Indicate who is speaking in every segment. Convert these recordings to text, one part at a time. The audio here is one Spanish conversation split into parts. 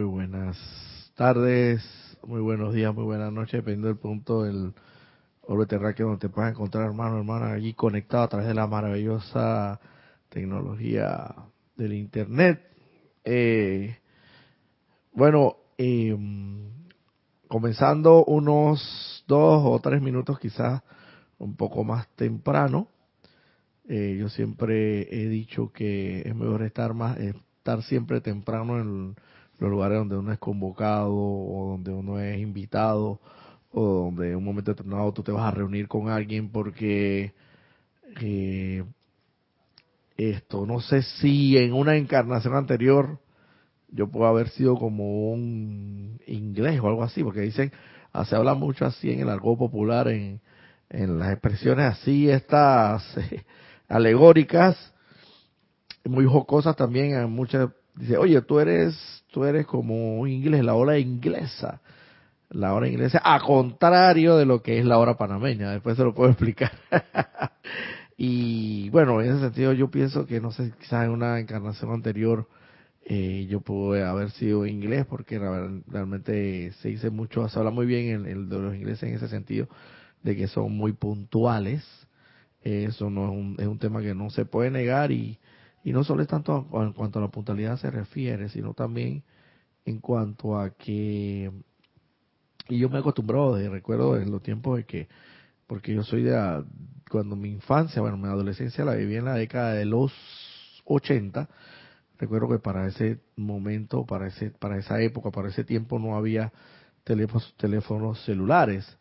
Speaker 1: Muy buenas tardes, muy buenos días, muy buenas noches, dependiendo del punto del orbe terráqueo donde te puedas encontrar, hermano, hermana, allí conectado a través de la maravillosa tecnología del Internet. Eh, bueno, eh, comenzando unos dos o tres minutos quizás un poco más temprano. Eh, yo siempre he dicho que es mejor estar más estar siempre temprano en los lugares donde uno es convocado o donde uno es invitado o donde en un momento determinado tú te vas a reunir con alguien porque eh, esto, no sé si en una encarnación anterior yo puedo haber sido como un inglés o algo así, porque dicen, ah, se habla mucho así en el argot popular, en, en las expresiones así, estas alegóricas, muy jocosas también, muchas, dice, oye, tú eres, tú eres como un inglés, la hora inglesa, la hora inglesa, a contrario de lo que es la hora panameña, después se lo puedo explicar. y bueno, en ese sentido yo pienso que, no sé, quizás en una encarnación anterior, eh, yo pude haber sido inglés porque realmente se dice mucho, se habla muy bien el, de los ingleses en ese sentido, de que son muy puntuales. eso no es un, es un tema que no se puede negar y, y no solo es tanto en cuanto a la puntualidad se refiere, sino también en cuanto a que, y yo me he acostumbrado, de, recuerdo en los tiempos de que, porque yo soy de, cuando mi infancia, bueno, mi adolescencia la viví en la década de los 80, recuerdo que para ese momento, para ese, para esa época, para ese tiempo no había teléfonos, teléfonos celulares,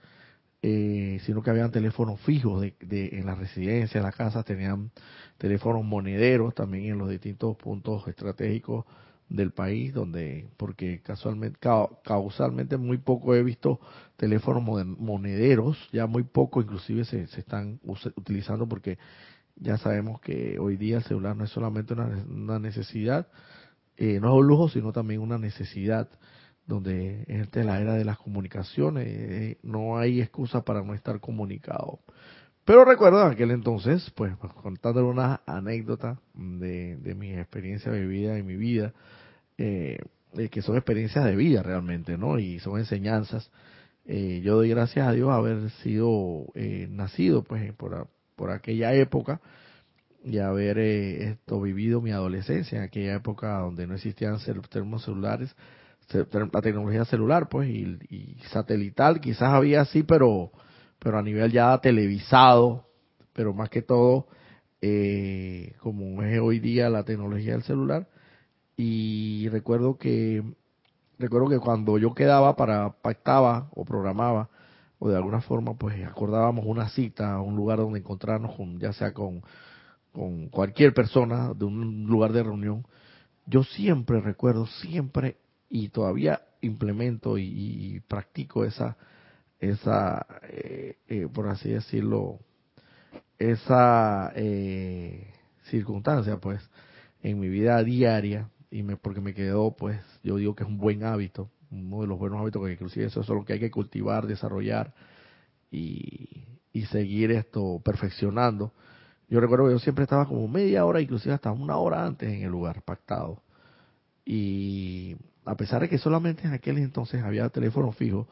Speaker 1: eh, sino que habían teléfonos fijos de, de, en la residencia, en las casas, tenían teléfonos monederos también en los distintos puntos estratégicos del país, donde, porque casualmente, causalmente muy poco he visto teléfonos monederos, ya muy poco inclusive se, se están utilizando porque ya sabemos que hoy día el celular no es solamente una, necesidad, eh, no es un lujo, sino también una necesidad donde esta es la era de las comunicaciones, eh, no hay excusa para no estar comunicado. Pero recuerdo aquel entonces, pues, contándole una anécdota de, de mi experiencia vivida en mi vida, eh, que son experiencias de vida realmente, ¿no? Y son enseñanzas. Eh, yo doy gracias a Dios haber sido eh, nacido, pues, por, por aquella época y haber esto vivido mi adolescencia en aquella época donde no existían termos celulares la tecnología celular, pues, y, satelital, quizás había así, pero, pero a nivel ya televisado, pero más que todo, eh, como es hoy día la tecnología del celular. Y recuerdo que, recuerdo que cuando yo quedaba para, pactaba o programaba, o de alguna forma, pues acordábamos una cita, un lugar donde encontrarnos, con, ya sea con, con cualquier persona de un lugar de reunión, yo siempre recuerdo, siempre y todavía implemento y, practico esa, esa eh, eh, por así decirlo, esa eh, circunstancia, pues, en mi vida diaria, y me, porque me quedó, pues, yo digo que es un buen hábito, uno de los buenos hábitos que inclusive eso es lo que hay que cultivar, desarrollar y, y seguir esto perfeccionando. Yo recuerdo que yo siempre estaba como media hora, inclusive hasta una hora antes en el lugar pactado. Y a pesar de que solamente en aquel entonces había teléfono fijo,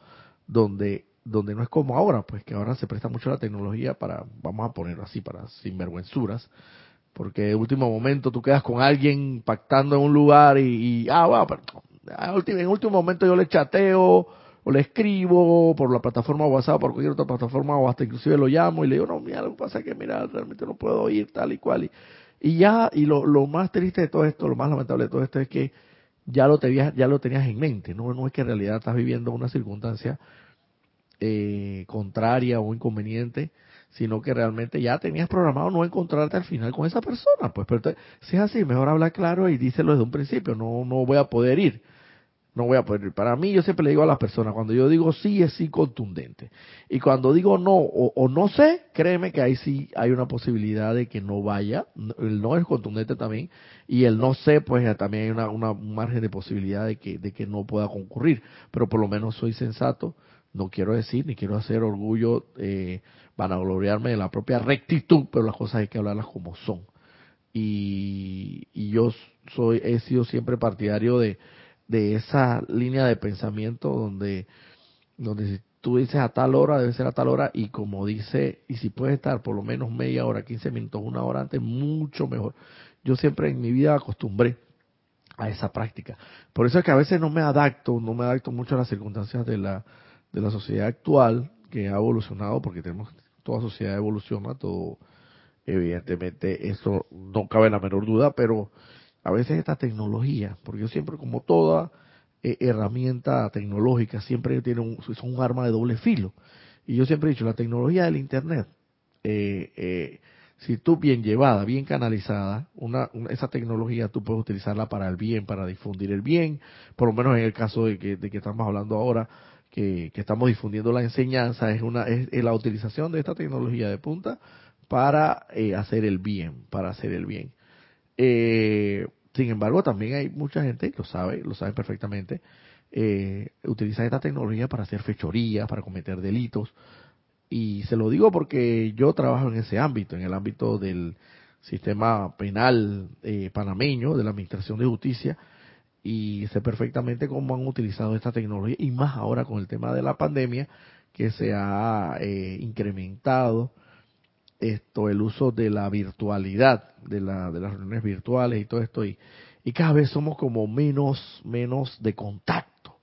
Speaker 1: donde donde no es como ahora, pues que ahora se presta mucho la tecnología para, vamos a ponerlo así, para sinvergüenzuras, porque de último momento tú quedas con alguien pactando en un lugar y, ah, bueno, pero en último momento yo le chateo o le escribo por la plataforma WhatsApp, por cualquier otra plataforma o hasta inclusive lo llamo y le digo, no, mira, lo que pasa que, mira, realmente no puedo ir tal y cual. Y, y ya, y lo, lo más triste de todo esto, lo más lamentable de todo esto es que ya lo tenías, ya lo tenías en mente, no, no es que en realidad estás viviendo una circunstancia eh, contraria o inconveniente, sino que realmente ya tenías programado no encontrarte al final con esa persona, pues, pero si es así, mejor habla claro y díselo desde un principio, no, no voy a poder ir no voy a poder. Para mí, yo siempre le digo a las personas, cuando yo digo sí, es sí contundente. Y cuando digo no o, no sé, créeme que ahí sí hay una posibilidad de que no vaya. El no es contundente también. Y el no sé, pues también hay una, una, un margen de posibilidad de que, de que no pueda concurrir. Pero por lo menos soy sensato. No quiero decir, ni quiero hacer orgullo, eh, vanagloriarme de la propia rectitud, pero las cosas hay que hablarlas como son. Y, y yo soy, he sido siempre partidario de de esa línea de pensamiento donde, donde si tú dices a tal hora, debe ser a tal hora, y como dice, y si puede estar por lo menos media hora, 15 minutos, una hora antes, mucho mejor. Yo siempre en mi vida acostumbré a esa práctica. Por eso es que a veces no me adapto, no me adapto mucho a las circunstancias de la, de la sociedad actual, que ha evolucionado, porque tenemos, toda sociedad evoluciona, todo, evidentemente, eso no cabe la menor duda, pero a veces esta tecnología, porque yo siempre, como toda eh, herramienta tecnológica, siempre tiene un, es un arma de doble filo. Y yo siempre he dicho, la tecnología del Internet, eh, eh, si tú bien llevada, bien canalizada, una, esa tecnología tú puedes utilizarla para el bien, para difundir el bien, por lo menos en el caso de que, estamos hablando ahora, que, estamos difundiendo la enseñanza, es, una, es, la utilización de esta tecnología de punta para hacer el bien, para hacer el bien. Sin embargo, también hay mucha gente, lo sabe, lo sabe perfectamente, eh, utiliza esta tecnología para hacer fechorías, para cometer delitos. Y se lo digo porque yo trabajo en ese ámbito, en el ámbito del sistema penal eh, panameño, de la Administración de Justicia, y sé perfectamente cómo han utilizado esta tecnología, y más ahora con el tema de la pandemia, que se ha eh, incrementado esto el uso de la virtualidad de, la, de las reuniones virtuales y todo esto y, y cada vez somos como menos menos de contacto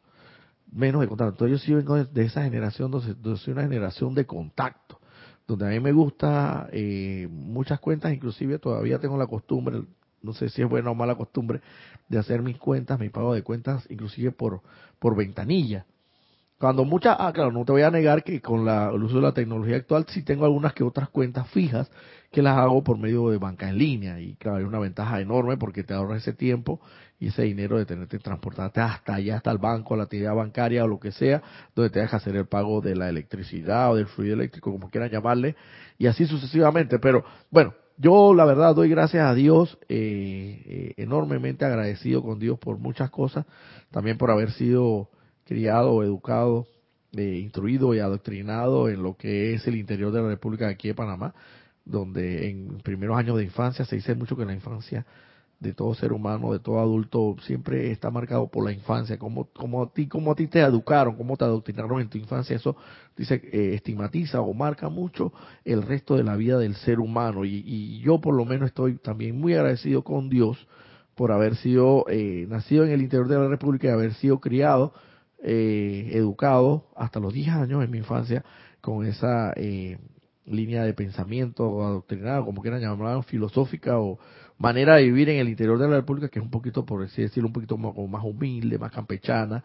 Speaker 1: menos de contacto. Entonces yo sí vengo de, esa generación donde, soy una generación de contacto donde a mí me gusta eh, muchas cuentas inclusive todavía tengo la costumbre no sé si es buena o mala costumbre de hacer mis cuentas mi pago de cuentas inclusive por por ventanilla cuando muchas, ah, claro, no te voy a negar que con la, el uso de la tecnología actual sí tengo algunas que otras cuentas fijas que las hago por medio de banca en línea y claro, hay una ventaja enorme porque te ahorra ese tiempo y ese dinero de tenerte transportarte hasta allá, hasta el banco, la actividad bancaria o lo que sea, donde te que hacer el pago de la electricidad o del fluido eléctrico, como quieran llamarle, y así sucesivamente. Pero bueno, yo la verdad doy gracias a Dios, eh, eh, enormemente agradecido con Dios por muchas cosas, también por haber sido criado, educado, eh, instruido y adoctrinado en lo que es el interior de la República de aquí de Panamá, donde en primeros años de infancia se dice mucho que la infancia de todo ser humano, de todo adulto, siempre está marcado por la infancia, como, como a ti, como a ti te educaron, cómo te adoctrinaron en tu infancia, eso dice, eh, estigmatiza o marca mucho el resto de la vida del ser humano. Y, y, yo por lo menos estoy también muy agradecido con Dios por haber sido eh, nacido en el interior de la República y haber sido criado eh, educado hasta los 10 años en mi infancia con esa eh, línea de pensamiento o adoctrinada, como quieran llamarlo, filosófica o manera de vivir en el interior de la República, que es un poquito, por así decirlo, un poquito más, más humilde, más campechana.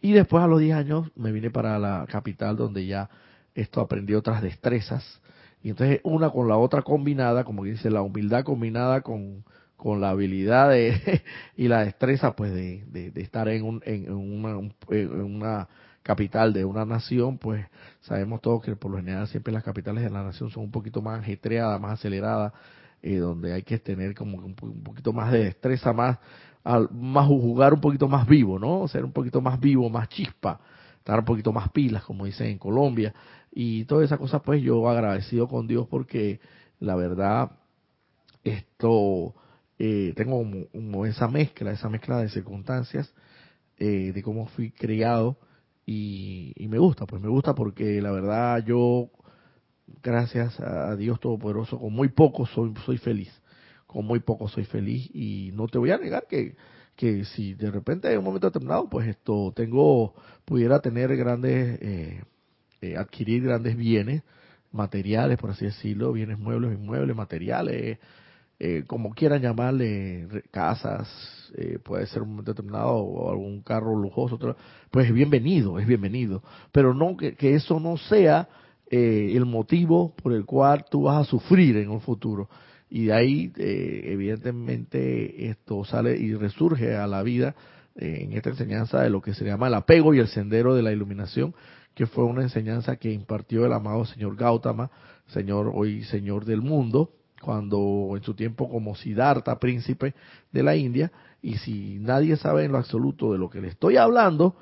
Speaker 1: Y después a los 10 años me vine para la capital donde ya esto aprendí otras destrezas. Y entonces una con la otra combinada, como dice, la humildad combinada con con la habilidad de, y la destreza pues de, estar en, un, en, una, en una capital de una nación, pues sabemos todos que por lo general siempre las capitales de la nación son un poquito más ajetreadas, más aceleradas, eh, donde hay que tener como un, poquito más de destreza, más, al, más jugar un poquito más vivo, ¿no? Ser un poquito más vivo, más chispa, estar un poquito más pilas, como dicen en Colombia. Y todas esas cosas, pues yo agradecido con Dios porque la verdad, esto eh, tengo esa mezcla, esa mezcla de circunstancias, eh, de cómo fui criado y, me gusta, pues me gusta porque la verdad yo, gracias a Dios Todopoderoso, con muy poco soy, soy feliz, con muy poco soy feliz y no te voy a negar que, que si de repente en un momento determinado, pues esto tengo, pudiera tener grandes, eh, eh adquirir grandes bienes, materiales, por así decirlo, bienes muebles, inmuebles, materiales, eh, como quieran llamarle, casas, eh, puede ser un determinado o algún carro lujoso, pues es bienvenido, es bienvenido. Pero no que, eso no sea eh, el motivo por el cual tú vas a sufrir en un futuro. Y de ahí, evidentemente, esto sale y resurge a la vida en esta enseñanza de lo que se llama el apego y el sendero de la iluminación, que fue una enseñanza que impartió el amado señor Gautama, señor hoy señor del mundo, cuando en su tiempo como Siddhartha, príncipe de la India, y si nadie sabe en lo absoluto de lo que le estoy hablando,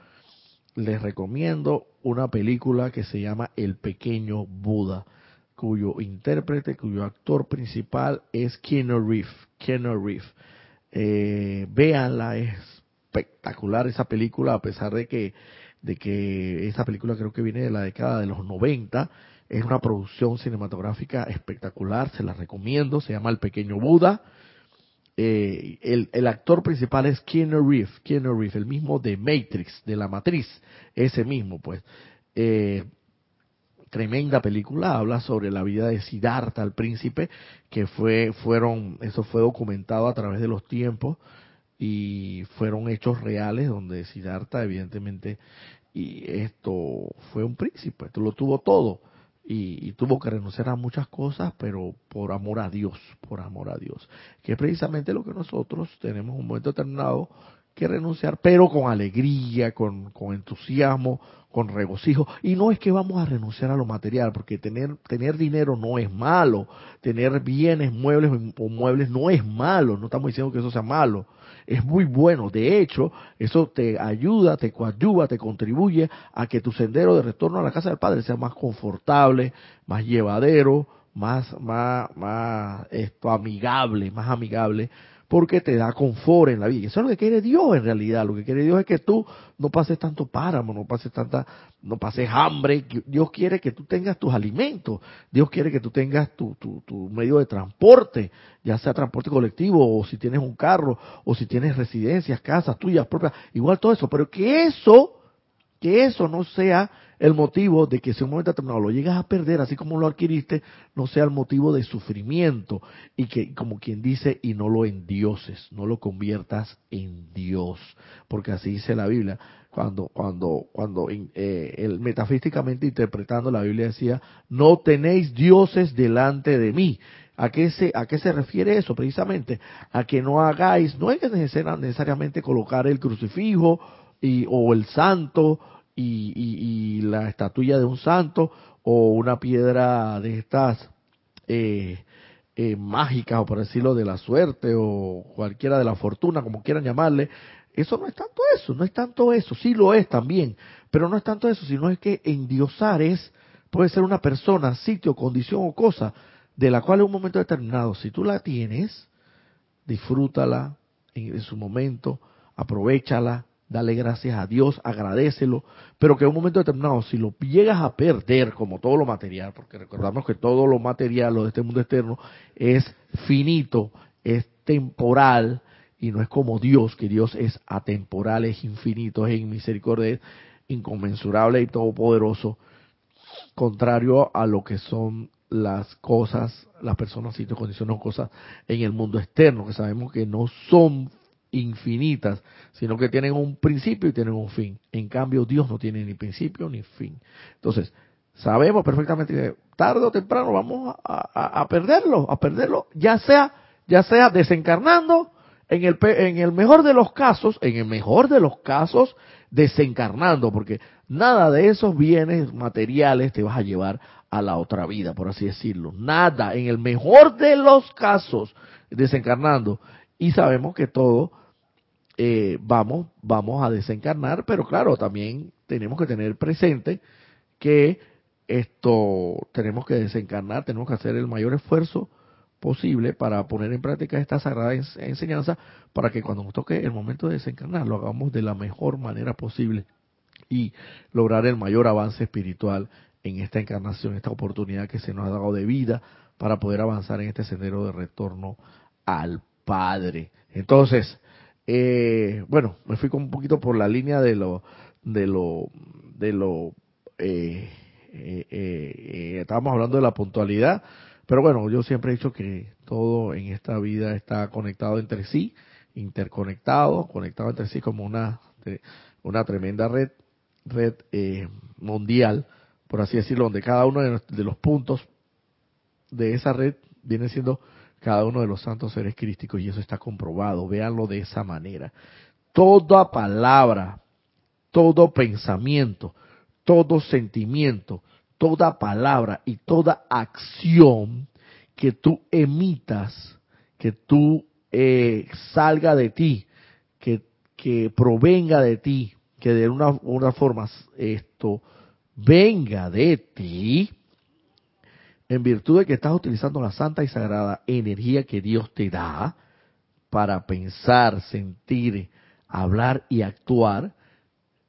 Speaker 1: les recomiendo una película que se llama El pequeño Buda, cuyo intérprete, cuyo actor principal es Keanu Reeves. Keanu Reeves. Eh, véanla, es espectacular esa película, a pesar de que, de que esta película creo que viene de la década de los 90. Es una producción cinematográfica espectacular, se la recomiendo, se llama El Pequeño Buda. Eh, el, el, actor principal es Keanu Reeves, Keanu Reeves, el mismo de Matrix, de la matriz, ese mismo, pues. Eh, tremenda película, habla sobre la vida de Siddhartha, el príncipe, que fue, fueron, eso fue documentado a través de los tiempos y fueron hechos reales donde Siddhartha evidentemente y esto fue un príncipe, esto lo tuvo todo y, y, tuvo que renunciar a muchas cosas, pero por amor a Dios, por amor a Dios, que es precisamente lo que nosotros tenemos un momento determinado que renunciar, pero con alegría, con, con entusiasmo, con regocijo. Y no es que vamos a renunciar a lo material, porque tener, tener dinero no es malo, tener bienes, muebles o muebles no es malo, no estamos diciendo que eso sea malo, es muy bueno. De hecho, eso te ayuda, te coadyuva, te contribuye a que tu sendero de retorno a la casa del Padre sea más confortable, más llevadero, más, más, más esto, amigable, más amigable porque te da confort en la vida. Y eso es lo que quiere Dios en realidad. Lo que quiere Dios es que tú no pases tanto páramo, no pases tanta, no pases hambre. Dios quiere que tú tengas tus alimentos. Dios quiere que tú tengas tu, tu, tu medio de transporte, ya sea transporte colectivo o si tienes un carro o si tienes residencias, casas tuyas propias, igual todo eso. Pero que eso, que eso no sea el motivo de que si un momento determinado lo llegas a perder, así como lo adquiriste, no sea el motivo de sufrimiento y que, como quien dice, y no lo endioses, no lo conviertas en Dios, porque así dice la Biblia. Cuando, cuando, cuando, eh, metafísicamente interpretando la Biblia decía, no tenéis dioses delante de mí. ¿A qué, se, ¿A qué se refiere eso? Precisamente a que no hagáis, no hay que necesariamente colocar el crucifijo y, o el santo y, la estatuilla de un santo o una piedra de estas eh, eh, mágicas o por decirlo de la suerte o cualquiera de la fortuna, como quieran llamarle, eso no es tanto eso, no es tanto eso, sí lo es también, pero no es tanto eso, sino es que endiosar es, puede ser una persona, sitio, condición o cosa, de la cual en un momento determinado, si tú la tienes, disfrútala en su momento, aprovechala, dale gracias a Dios, agradecelo, pero que en un momento determinado, si lo llegas a perder, como todo lo material, porque recordamos que todo lo material, lo de este mundo externo, es finito, es temporal, y no es como Dios, que Dios es atemporal, es infinito, es misericordia, es inconmensurable y todopoderoso, contrario a lo que son las cosas, las personas, sitios, condiciones o cosas en el mundo externo, que sabemos que no son infinitas, sino que tienen un principio y tienen un fin. En cambio, Dios no tiene ni principio ni fin. Entonces, sabemos perfectamente que tarde o temprano vamos a, perderlo, a perderlo, ya sea, ya sea desencarnando, en el, en el mejor de los casos, en el mejor de los casos, desencarnando, porque nada de esos bienes materiales te vas a llevar a la otra vida, por así decirlo. Nada, en el mejor de los casos, desencarnando. Y sabemos que todo eh, vamos, vamos a desencarnar, pero claro, también tenemos que tener presente que esto tenemos que desencarnar, tenemos que hacer el mayor esfuerzo posible para poner en práctica esta sagrada enseñanza para que cuando nos toque el momento de desencarnar lo hagamos de la mejor manera posible y lograr el mayor avance espiritual en esta encarnación, esta oportunidad que se nos ha dado de vida para poder avanzar en este sendero de retorno al Padre. Entonces, eh, bueno, me fui un poquito por la línea de lo, de lo, de lo, eh, eh, eh, estábamos hablando de la puntualidad, pero bueno, yo siempre he dicho que todo en esta vida está conectado entre sí, interconectado, conectado entre sí como una, una tremenda red, red mundial, por así decirlo, donde cada uno de los puntos de esa red viene siendo cada uno de los santos seres crísticos y eso está comprobado, véanlo de esa manera. Toda palabra, todo pensamiento, todo sentimiento, toda palabra y toda acción que tú emitas, que tú eh, salga de ti, que, que provenga de ti, que de una, una forma esto venga de ti, en virtud de que estás utilizando la santa y sagrada energía que Dios te da para pensar, sentir, hablar y actuar,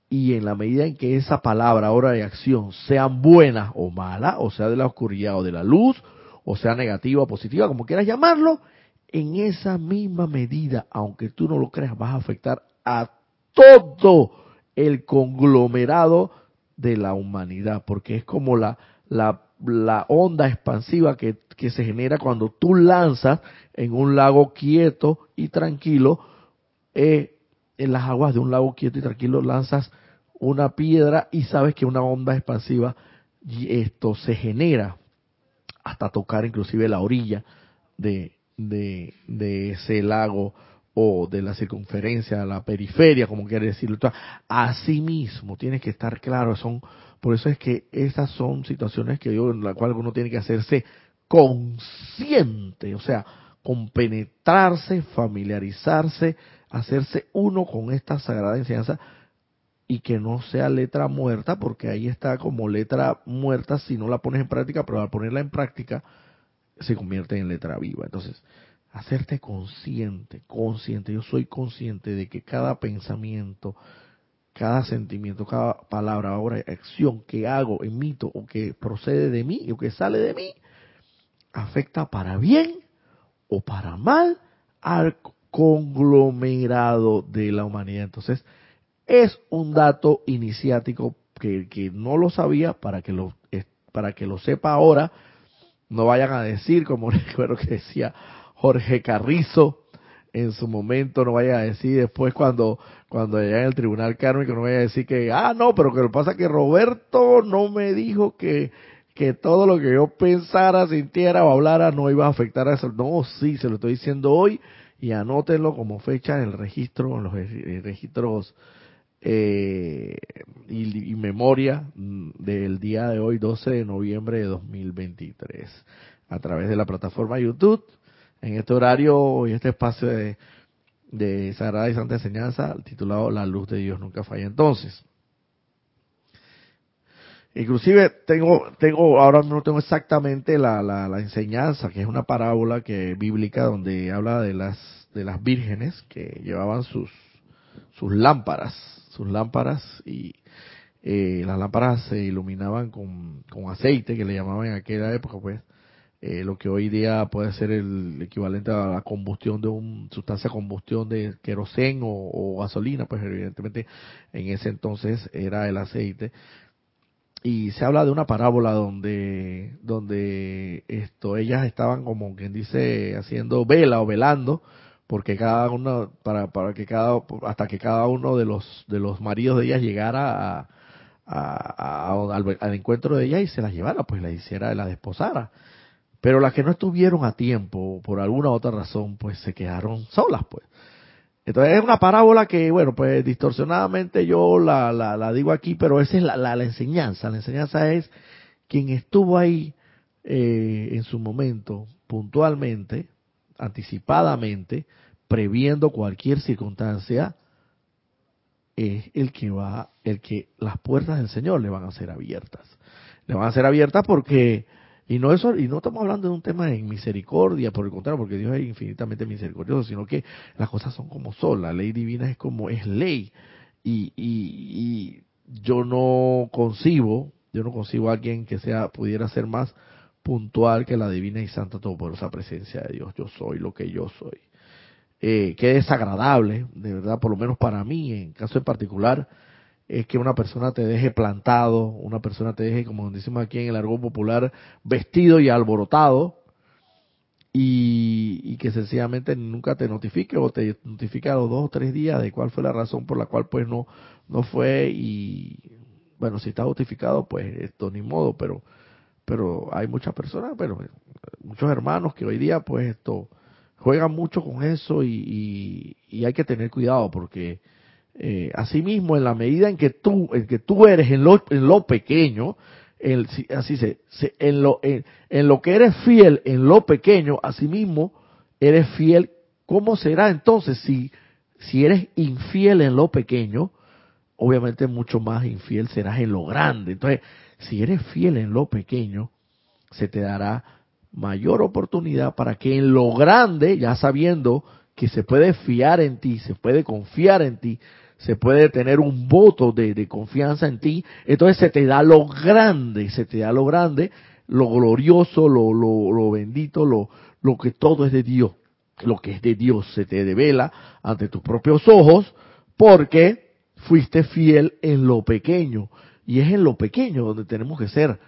Speaker 1: y en la medida en que esa palabra, hora de acción, sean buenas o malas, o sea de la oscuridad o de la luz, o sea negativa o positiva, como quieras llamarlo, en esa misma medida, aunque tú no lo creas, vas a afectar a todo el conglomerado de la humanidad, porque es como la, la, la onda expansiva que, que se genera cuando tú lanzas en un lago quieto y tranquilo, eh, en las aguas de un lago quieto y tranquilo lanzas una piedra y sabes que una onda expansiva y esto se genera hasta tocar inclusive la orilla de, de, de ese lago o de la circunferencia, la periferia, como quiere decirlo. Así mismo, tienes que estar claro, son, por eso es que esas son situaciones que yo, en las cuales uno tiene que hacerse consciente, o sea, compenetrarse, familiarizarse, hacerse uno con esta sagrada enseñanza y que no sea letra muerta, porque ahí está como letra muerta si no la pones en práctica, pero al ponerla en práctica se convierte en letra viva. Entonces, hacerte consciente, consciente, yo soy consciente de que cada pensamiento, cada sentimiento, cada palabra, obra, acción que hago, emito o que procede de mí o que sale de mí, afecta para bien o para mal al conglomerado de la humanidad. Entonces, es un dato iniciático que, que no lo sabía para que lo, para que lo sepa ahora. No vayan a decir, como recuerdo que decía Jorge Carrizo en su momento, no vaya a decir después cuando, cuando en el tribunal kármico, no vaya a decir que, ah, no, pero que lo pasa que Roberto no me dijo que, que todo lo que yo pensara, sintiera o hablara no iba a afectar a eso. No, sí, se lo estoy diciendo hoy y anótenlo como fecha en el registro, en los registros eh, y, y, memoria mm, del día de hoy, 12 de noviembre de 2023, a través de la plataforma YouTube en este horario y este espacio de, de Sagrada y Santa Enseñanza titulado La luz de Dios nunca falla. Entonces, inclusive tengo, tengo, ahora no tengo exactamente la, la, la, enseñanza, que es una parábola que bíblica donde habla de las, de las vírgenes que llevaban sus, sus lámparas, sus lámparas y eh, las lámparas se iluminaban con, con aceite que le llamaban en aquella época pues eh, lo que hoy día puede ser el equivalente a la combustión de una sustancia de combustión de queroseno o, gasolina, pues evidentemente en ese entonces era el aceite. Y se habla de una parábola donde, donde esto, ellas estaban como quien dice haciendo vela o velando, porque cada uno, para, para que cada, hasta que cada uno de los, de los maridos de ellas llegara a, al, al, encuentro de ellas y se las llevara, pues la hiciera, la desposara. Pero las que no estuvieron a tiempo, por alguna otra razón, pues se quedaron solas, pues. Entonces es una parábola que, bueno, pues distorsionadamente yo la, la, digo aquí, pero esa es la, la, enseñanza. La enseñanza es quien estuvo ahí eh, en su momento, puntualmente, anticipadamente, previendo cualquier circunstancia, es el que va, el que las puertas del Señor le van a ser abiertas. Le van a ser abiertas porque y no eso, y no estamos hablando de un tema de misericordia, por el contrario, porque Dios es infinitamente misericordioso, sino que las cosas son como son, la ley divina es como es ley. Y, y, yo no concibo, yo no concibo a alguien que sea, pudiera ser más puntual que la divina y santa todopoderosa presencia de Dios. Yo soy lo que yo soy. Eh, que desagradable, de verdad, por lo menos para mí, en caso en particular, es que una persona te deje plantado, una persona te deje, como decimos aquí en el argot popular, vestido y alborotado, y, que sencillamente nunca te notifique o te notifique a los dos o tres días de cuál fue la razón por la cual pues no, no fue y bueno, si está notificado pues esto ni modo, pero, pero hay muchas personas, pero muchos hermanos que hoy día pues esto juegan mucho con eso y, y hay que tener cuidado porque eh, asimismo, en la medida en que tú, en que tú eres en lo, en lo pequeño, así se, en, lo, en, lo que eres fiel en lo pequeño, asimismo, eres fiel. ¿Cómo será entonces si, si eres infiel en lo pequeño? Obviamente mucho más infiel serás en lo grande. Entonces, si eres fiel en lo pequeño, se te dará mayor oportunidad para que en lo grande, ya sabiendo que se puede fiar en ti, se puede confiar en ti, se puede tener un voto de, confianza en ti, entonces se te da lo grande, se te da lo grande, lo glorioso, lo, lo, lo bendito, lo, lo que todo es de Dios, lo que es de Dios se te devela ante tus propios ojos, porque fuiste fiel en lo pequeño. Y es en lo pequeño donde tenemos que ser,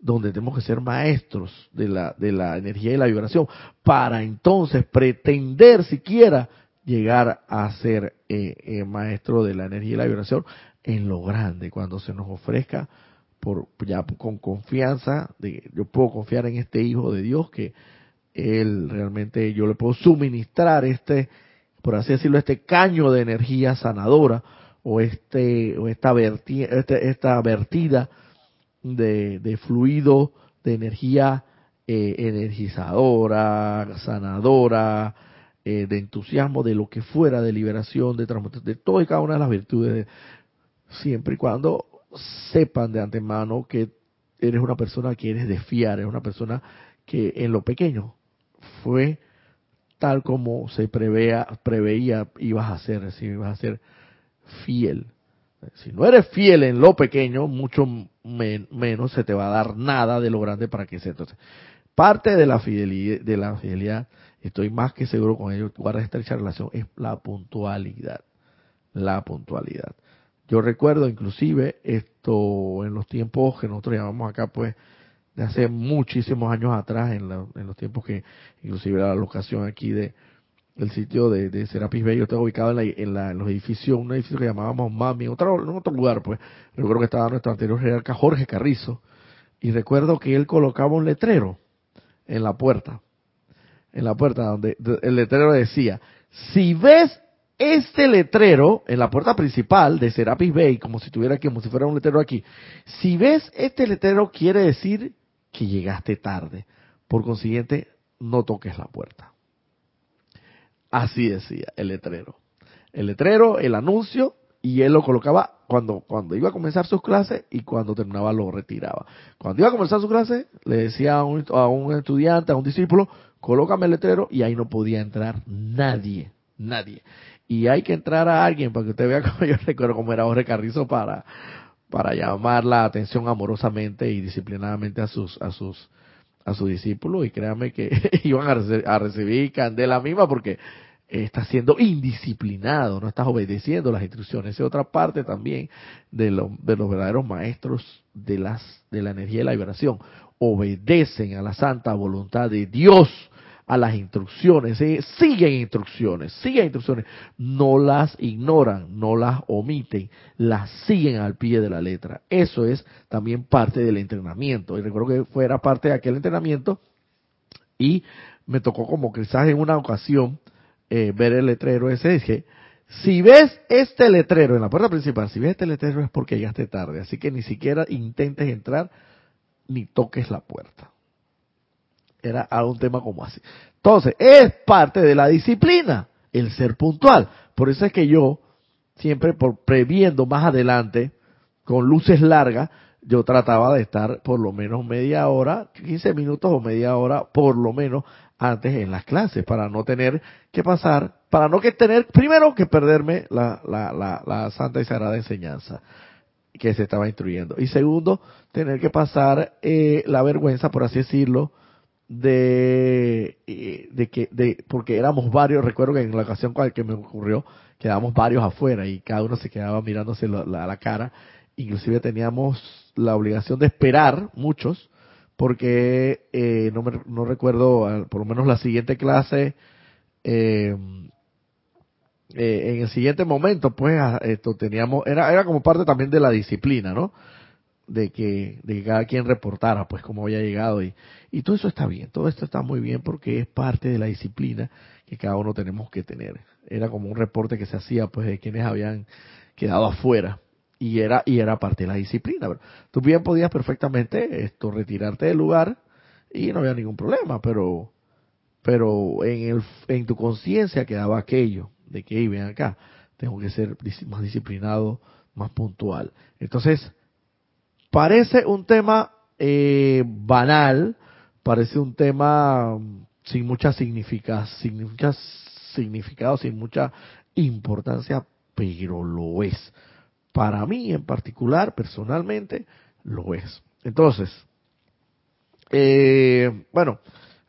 Speaker 1: donde tenemos que ser maestros de la, de la energía y la vibración, para entonces pretender siquiera llegar a ser eh, eh, maestro de la energía y la vibración en lo grande, cuando se nos ofrezca por ya con confianza, de, yo puedo confiar en este hijo de Dios que él realmente yo le puedo suministrar este, por así decirlo, este caño de energía sanadora o este o esta vertida, este, esta vertida de, de fluido de energía eh, energizadora, sanadora, eh, de entusiasmo, de lo que fuera, de liberación, de transmutación, de todas y cada una de las virtudes, siempre y cuando sepan de antemano que eres una persona que eres de fiar, eres una persona que en lo pequeño fue tal como se prevea, preveía ibas a ser, si ibas a ser fiel. Si no eres fiel en lo pequeño, mucho menos se te va a dar nada de lo grande para que sea. Entonces, parte de la fidelidad, de la fidelidad estoy más que seguro con ello, guarda estrecha relación, es la puntualidad. La puntualidad. Yo recuerdo inclusive esto en los tiempos que nosotros llamamos acá, pues, de hace muchísimos años atrás, en, los tiempos que inclusive la locación aquí de el sitio de, de Serapis yo estaba ubicado en, los edificios, un edificio que llamábamos Mami, en otro, en otro lugar, pues. Recuerdo que estaba nuestro anterior jerarca Jorge Carrizo, y recuerdo que él colocaba un letrero en la puerta en la puerta donde el letrero decía, si ves este letrero en la puerta principal de Serapis Bay, como si tuviera aquí, como si fuera un letrero aquí, si ves este letrero quiere decir que llegaste tarde. Por consiguiente, no toques la puerta. Así decía el letrero. El letrero, el anuncio, y él lo colocaba cuando, cuando iba a comenzar sus clases y cuando terminaba lo retiraba. Cuando iba a comenzar su clase, le decía a un, a un estudiante, a un discípulo, colócame el letrero y ahí no podía entrar nadie, nadie. Y hay que entrar a alguien para que usted vea como yo recuerdo cómo era Jorge Carrizo para, para llamar la atención amorosamente y disciplinadamente a sus, a sus, a sus discípulos y créanme que iban a recibir candela misma porque estás siendo indisciplinado, no estás obedeciendo las instrucciones. Esa es otra parte también de, lo, de los verdaderos maestros de, las, de la energía y la vibración. Obedecen a la santa voluntad de Dios a las instrucciones, ¿eh? siguen instrucciones, siguen instrucciones, no las ignoran, no las omiten, las siguen al pie de la letra. Eso es también parte del entrenamiento. Y recuerdo que fuera parte de aquel entrenamiento y me tocó como quizás en una ocasión eh, ver el letrero ese, dije, si ves este letrero en la puerta principal, si ves este letrero es porque llegaste tarde, así que ni siquiera intentes entrar ni toques la puerta era algún tema como así. Entonces, es parte de la disciplina el ser puntual. Por eso es que yo, siempre por previendo más adelante, con luces largas, yo trataba de estar por lo menos media hora, 15 minutos o media hora, por lo menos, antes en las clases, para no tener que pasar, para no que tener, primero que perderme la, la, la, la santa y sagrada enseñanza que se estaba instruyendo. Y segundo, tener que pasar eh, la vergüenza, por así decirlo, de, eh, de que, de, porque éramos varios, recuerdo que en la ocasión con que me ocurrió, quedábamos varios afuera y cada uno se quedaba mirándose la, la, cara, inclusive teníamos la obligación de esperar, muchos, porque eh, no, me, no recuerdo, por lo menos la siguiente clase, eh, eh, en el siguiente momento, pues, esto teníamos, era, era como parte también de la disciplina, ¿no? de que, de cada quien reportara pues cómo había llegado y, y todo eso está bien, todo esto está muy bien porque es parte de la disciplina que cada uno tenemos que tener. Era como un reporte que se hacía pues de quienes habían quedado afuera y era y era parte de la disciplina. Tú bien podías perfectamente esto retirarte del lugar y no había ningún problema, pero pero en el en tu conciencia quedaba aquello de que ven acá, tengo que ser más disciplinado, más puntual. Entonces, Parece un tema eh, banal, parece un tema mm, sin mucha significación, sin mucha significado, sin mucha importancia, pero lo es. Para mí en particular, personalmente, lo es. Entonces, eh, bueno,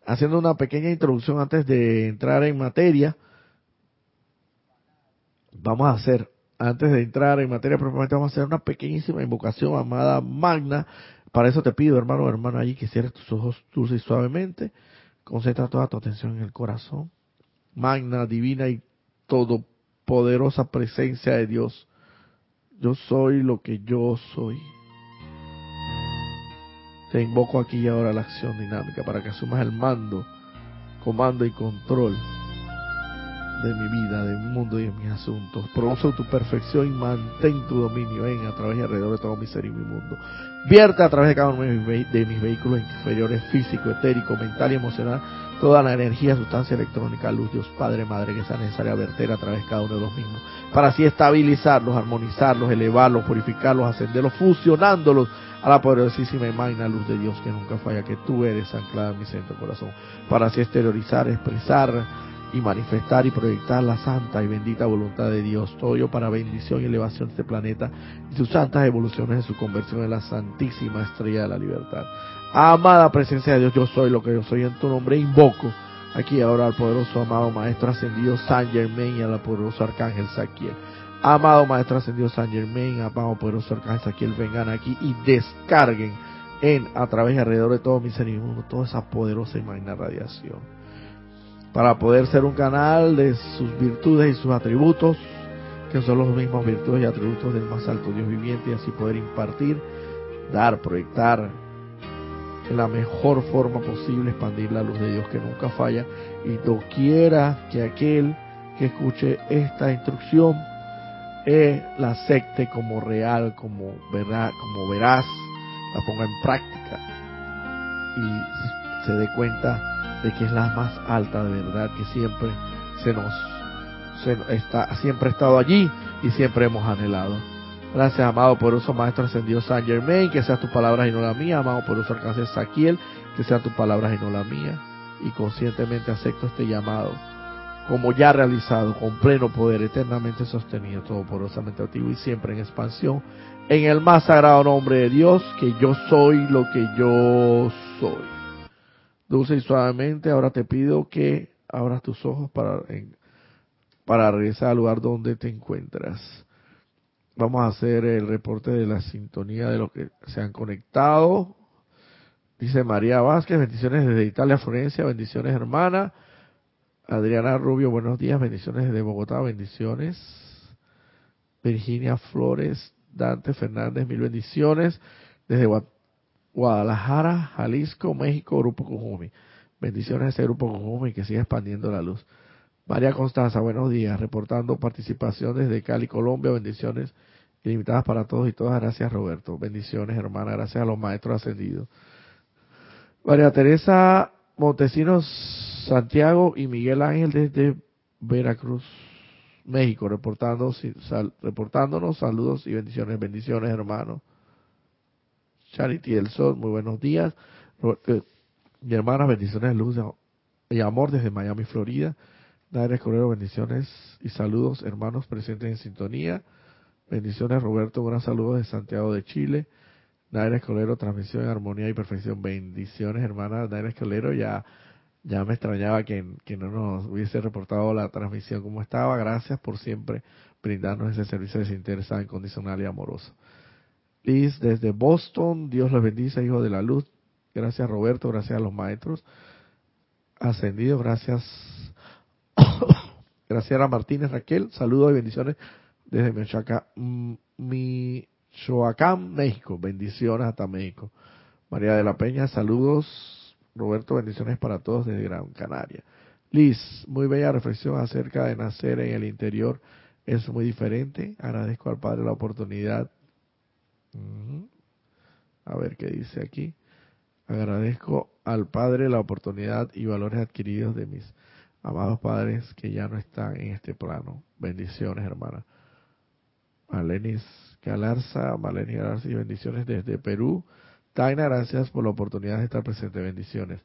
Speaker 1: haciendo una pequeña introducción antes de entrar en materia, vamos a hacer, antes de entrar en materia propiamente, vamos a hacer una pequeñísima invocación amada magna. Para eso te pido, hermano o hermana, allí que cierres tus ojos dulce y suavemente. Concentra toda tu atención en el corazón. Magna, divina y todopoderosa presencia de Dios. Yo soy lo que yo soy. Te invoco aquí y ahora la acción dinámica para que asumas el mando, comando y control de mi vida, de mi mundo y de mis asuntos. Produce tu perfección y mantén tu dominio en, a través y alrededor de todo mi ser y mi mundo. Vierte a través de cada uno de mis, de mis vehículos inferiores, físico, etérico, mental y emocional, toda la energía, sustancia electrónica, luz, Dios Padre, Madre, que sea necesaria verter a través de cada uno de los mismos, para así estabilizarlos, armonizarlos, elevarlos, purificarlos, ascenderlos, fusionándolos a la poderosísima y magna luz de Dios que nunca falla, que tú eres anclada en mi centro corazón, para así exteriorizar, expresar, y manifestar y proyectar la santa y bendita voluntad de Dios, todo ello para bendición y elevación de este planeta y sus santas evoluciones en su conversión en la santísima estrella de la libertad. Amada presencia de Dios, yo soy lo que yo soy en tu nombre, invoco aquí ahora al poderoso amado Maestro Ascendido San Germain y al poderoso Arcángel Saquiel. Amado Maestro Ascendido San Germain, amado poderoso Arcángel Saquiel, vengan aquí y descarguen en, a través y alrededor de todo mi ser y mundo, toda esa poderosa y magna radiación para poder ser un canal de sus virtudes y sus atributos, que son los mismos virtudes y atributos del más alto Dios viviente, y así poder impartir, dar, proyectar en la mejor forma posible, expandir la luz de Dios que nunca falla, y doquiera que aquel que escuche esta instrucción eh, la acepte como real, como verdad, como veraz, la ponga en práctica. Y se dé cuenta de que es la más alta de verdad que siempre se nos está siempre ha estado allí y siempre hemos anhelado. Gracias, amado poderoso Maestro Ascendido San Germain, que sea tu palabra y no la mía, amado poderoso Arcángel Saquiel, que sea tu palabra y no la mía, y conscientemente acepto este llamado como ya realizado, con pleno poder, eternamente sostenido, todo poderosamente activo y siempre en expansión, en el más sagrado nombre de Dios, que yo soy lo que yo soy dulce y suavemente, ahora te pido que abras tus ojos para, para regresar al lugar donde te encuentras. Vamos a hacer el reporte de la sintonía de los que se han conectado. Dice María Vázquez, bendiciones desde Italia, Florencia, bendiciones hermana. Adriana Rubio, buenos días, bendiciones desde Bogotá, bendiciones. Virginia Flores, Dante Fernández, mil bendiciones. Desde Guadalajara, Jalisco, México, Grupo Cujumi. Bendiciones a ese Grupo Cujumi que siga expandiendo la luz. María Constanza, buenos días. Reportando participación desde Cali, Colombia. Bendiciones ilimitadas para todos y todas. Gracias, Roberto. Bendiciones, hermana. Gracias a los maestros ascendidos. María Teresa Montesinos Santiago y Miguel Ángel desde Veracruz, México, reportando, reportándonos saludos y bendiciones. Bendiciones, hermanos. Charity del Sol, muy buenos días. Eh, mi hermana, bendiciones de luz y amor desde Miami, Florida. Daire Escolero, bendiciones y saludos, hermanos presentes en sintonía. Bendiciones, Roberto, un gran saludo de Santiago de Chile. Daire Escolero, transmisión en armonía y perfección. Bendiciones, hermana Daire Escolero. Ya, ya me extrañaba que, que no nos hubiese reportado la transmisión como estaba. Gracias por siempre brindarnos ese servicio desinteresado, incondicional y amoroso. Liz desde Boston, Dios los bendice, hijo de la luz. Gracias Roberto, gracias a los maestros. Ascendido, gracias. gracias a Martínez Raquel, saludos y bendiciones desde Michoacán, México. Bendiciones hasta México. María de la Peña, saludos. Roberto, bendiciones para todos desde Gran Canaria. Liz, muy bella reflexión acerca de nacer en el interior. Es muy diferente. Agradezco al Padre la oportunidad a ver qué dice aquí. Agradezco al Padre la oportunidad y valores adquiridos de mis amados padres que ya no están en este plano. Bendiciones, hermana. Malenis Galarza, Malenis Galarza y bendiciones desde Perú. Taina, gracias por la oportunidad de estar presente. Bendiciones.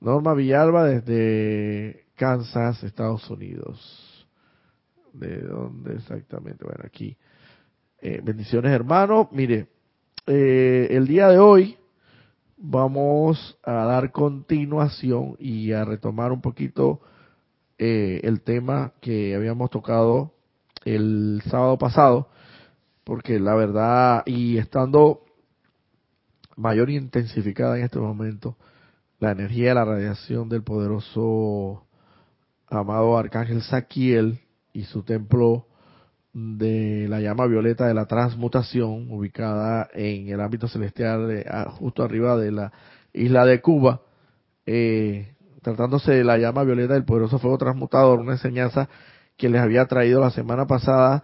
Speaker 1: Norma Villalba desde Kansas, Estados Unidos. ¿De dónde exactamente? Bueno, aquí. Eh, bendiciones hermanos. Mire, eh, el día de hoy vamos a dar continuación y a retomar un poquito eh, el tema que habíamos tocado el sábado pasado, porque la verdad, y estando mayor intensificada en este momento, la energía de la radiación del poderoso amado Arcángel Saquiel y su templo de la llama violeta de la transmutación, ubicada en el ámbito celestial justo arriba de la isla de Cuba, eh, tratándose de la llama violeta del poderoso fuego transmutador, una enseñanza que les había traído la semana pasada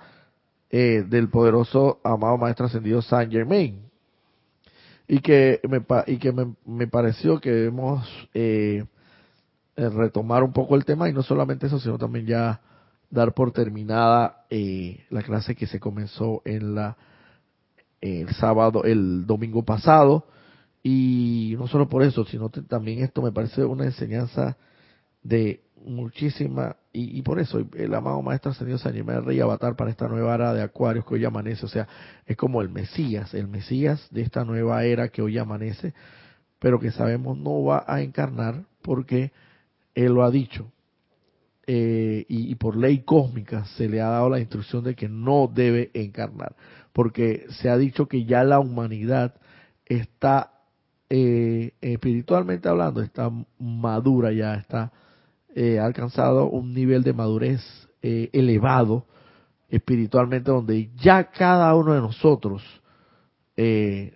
Speaker 1: eh, del poderoso amado Maestro Ascendido Saint Germain. Y que me, y que me, pareció que debemos eh, retomar un poco el tema y no solamente eso, sino también ya dar por terminada eh, la clase que se comenzó en la el sábado, el domingo pasado. Y no solo por eso, sino también esto me parece una enseñanza de muchísima, y, por eso el amado Maestro Ascendido San Germán Rey Avatar para esta nueva era de Acuarios que hoy amanece, o sea, es como el Mesías, el Mesías de esta nueva era que hoy amanece, pero que sabemos no va a encarnar porque Él lo ha dicho, eh, y, por ley cósmica se le ha dado la instrucción de que no debe encarnar, porque se ha dicho que ya la humanidad está eh, espiritualmente hablando, está madura ya, está eh, ha alcanzado un nivel de madurez elevado espiritualmente, donde ya cada uno de nosotros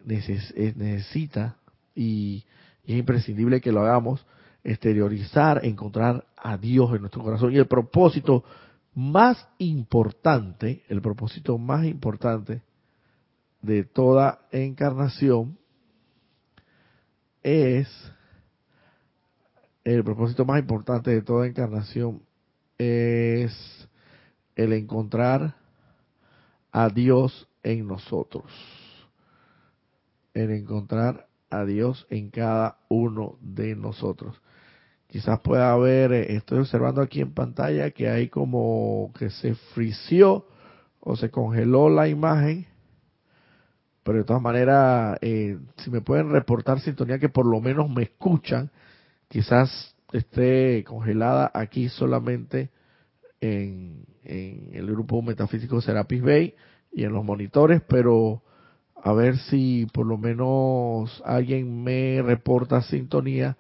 Speaker 1: necesita y, y es imprescindible que lo hagamos exteriorizar, encontrar a Dios en nuestro corazón. Y el propósito más importante, el propósito más importante de toda encarnación es, el propósito más importante de toda encarnación es el encontrar a Dios en nosotros. El encontrar a Dios en cada uno de nosotros. Quizás pueda haber, eh, estoy observando aquí en pantalla que hay como que se frició o se congeló la imagen. Pero de todas maneras, eh, si me pueden reportar sintonía que por lo menos me escuchan, quizás esté congelada aquí solamente en, en el grupo metafísico Serapis Bay y en los monitores, pero a ver si por lo menos alguien me reporta sintonía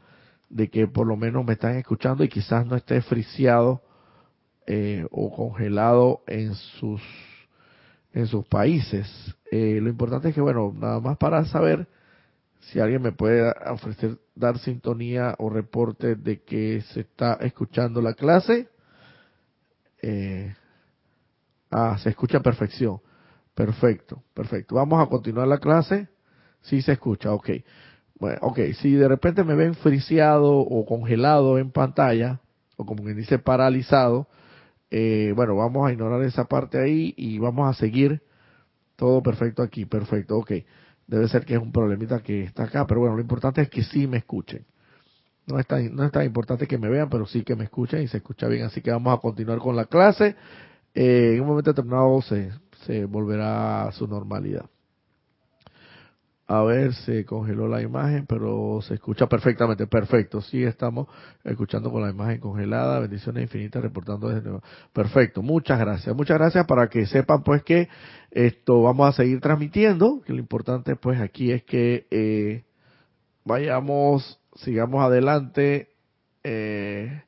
Speaker 1: de que por lo menos me están escuchando y quizás no esté friseado eh, o congelado en sus en sus países. Eh, lo importante es que, bueno, nada más para saber si alguien me puede ofrecer, dar sintonía o reporte de que se está escuchando la clase. Eh, ah, se escucha perfección. Perfecto, perfecto. Vamos a continuar la clase. Sí se escucha, ok. Bueno, ok, si de repente me ven friseado o congelado en pantalla, o como quien dice paralizado, eh, bueno, vamos a ignorar esa parte ahí y vamos a seguir todo perfecto aquí, perfecto, ok. Debe ser que es un problemita que está acá, pero bueno, lo importante es que sí me escuchen. No es tan, no es tan importante que me vean, pero sí que me escuchen y se escucha bien. Así que vamos a continuar con la clase. Eh, en un momento determinado se, se volverá a su normalidad. A ver, se congeló la imagen, pero se escucha perfectamente. Perfecto, sí estamos escuchando con la imagen congelada. Bendiciones infinitas reportando desde nuevo. Perfecto, muchas gracias. Muchas gracias para que sepan pues que esto vamos a seguir transmitiendo. Que lo importante pues aquí es que eh, vayamos, sigamos adelante eh,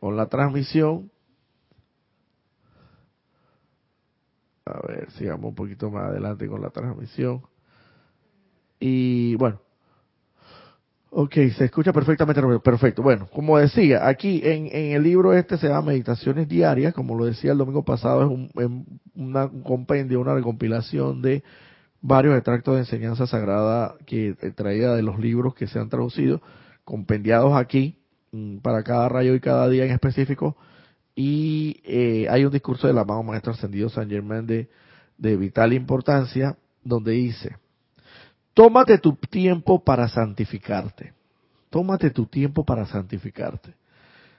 Speaker 1: con la transmisión. A ver, sigamos un poquito más adelante con la transmisión. Y bueno, ok, se escucha perfectamente, perfecto. Bueno, como decía, aquí en, en el libro este se llama Meditaciones Diarias, como lo decía el domingo pasado, es un, un compendio, una recompilación de varios extractos de enseñanza sagrada que eh, traída de los libros que se han traducido, compendiados aquí mm, para cada rayo y cada día en específico. Y eh, hay un discurso del amado Maestro Ascendido San Germán de, de vital importancia, donde dice, Tómate tu tiempo para santificarte. Tómate tu tiempo para santificarte.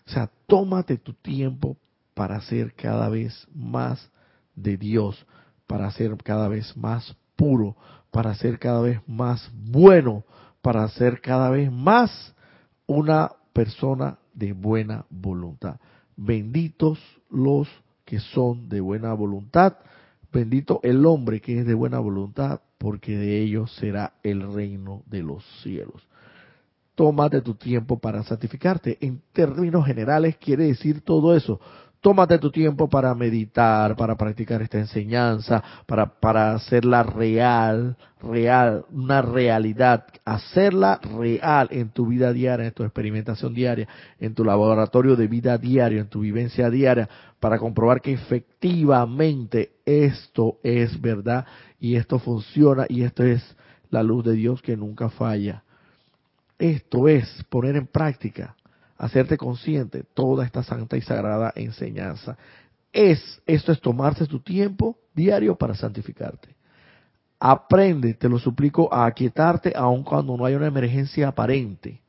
Speaker 1: O sea, tómate tu tiempo para ser cada vez más de Dios, para ser cada vez más puro, para ser cada vez más bueno, para ser cada vez más una persona de buena voluntad. Benditos los que son de buena voluntad, bendito el hombre que es de buena voluntad, porque de ellos será el reino de los cielos. Tómate tu tiempo para santificarte. En términos generales quiere decir todo eso. Tómate tu tiempo para meditar, para practicar esta enseñanza, para, para hacerla real, real, una realidad, hacerla real en tu vida diaria, en tu experimentación diaria, en tu laboratorio de vida diario, en tu vivencia diaria, para comprobar que efectivamente esto es verdad y esto funciona y esto es la luz de Dios que nunca falla. Esto es poner en práctica hacerte consciente toda esta santa y sagrada enseñanza. Es, esto es tomarse tu tiempo diario para santificarte. Aprende, te lo suplico, a aquietarte aun cuando no hay una emergencia aparente.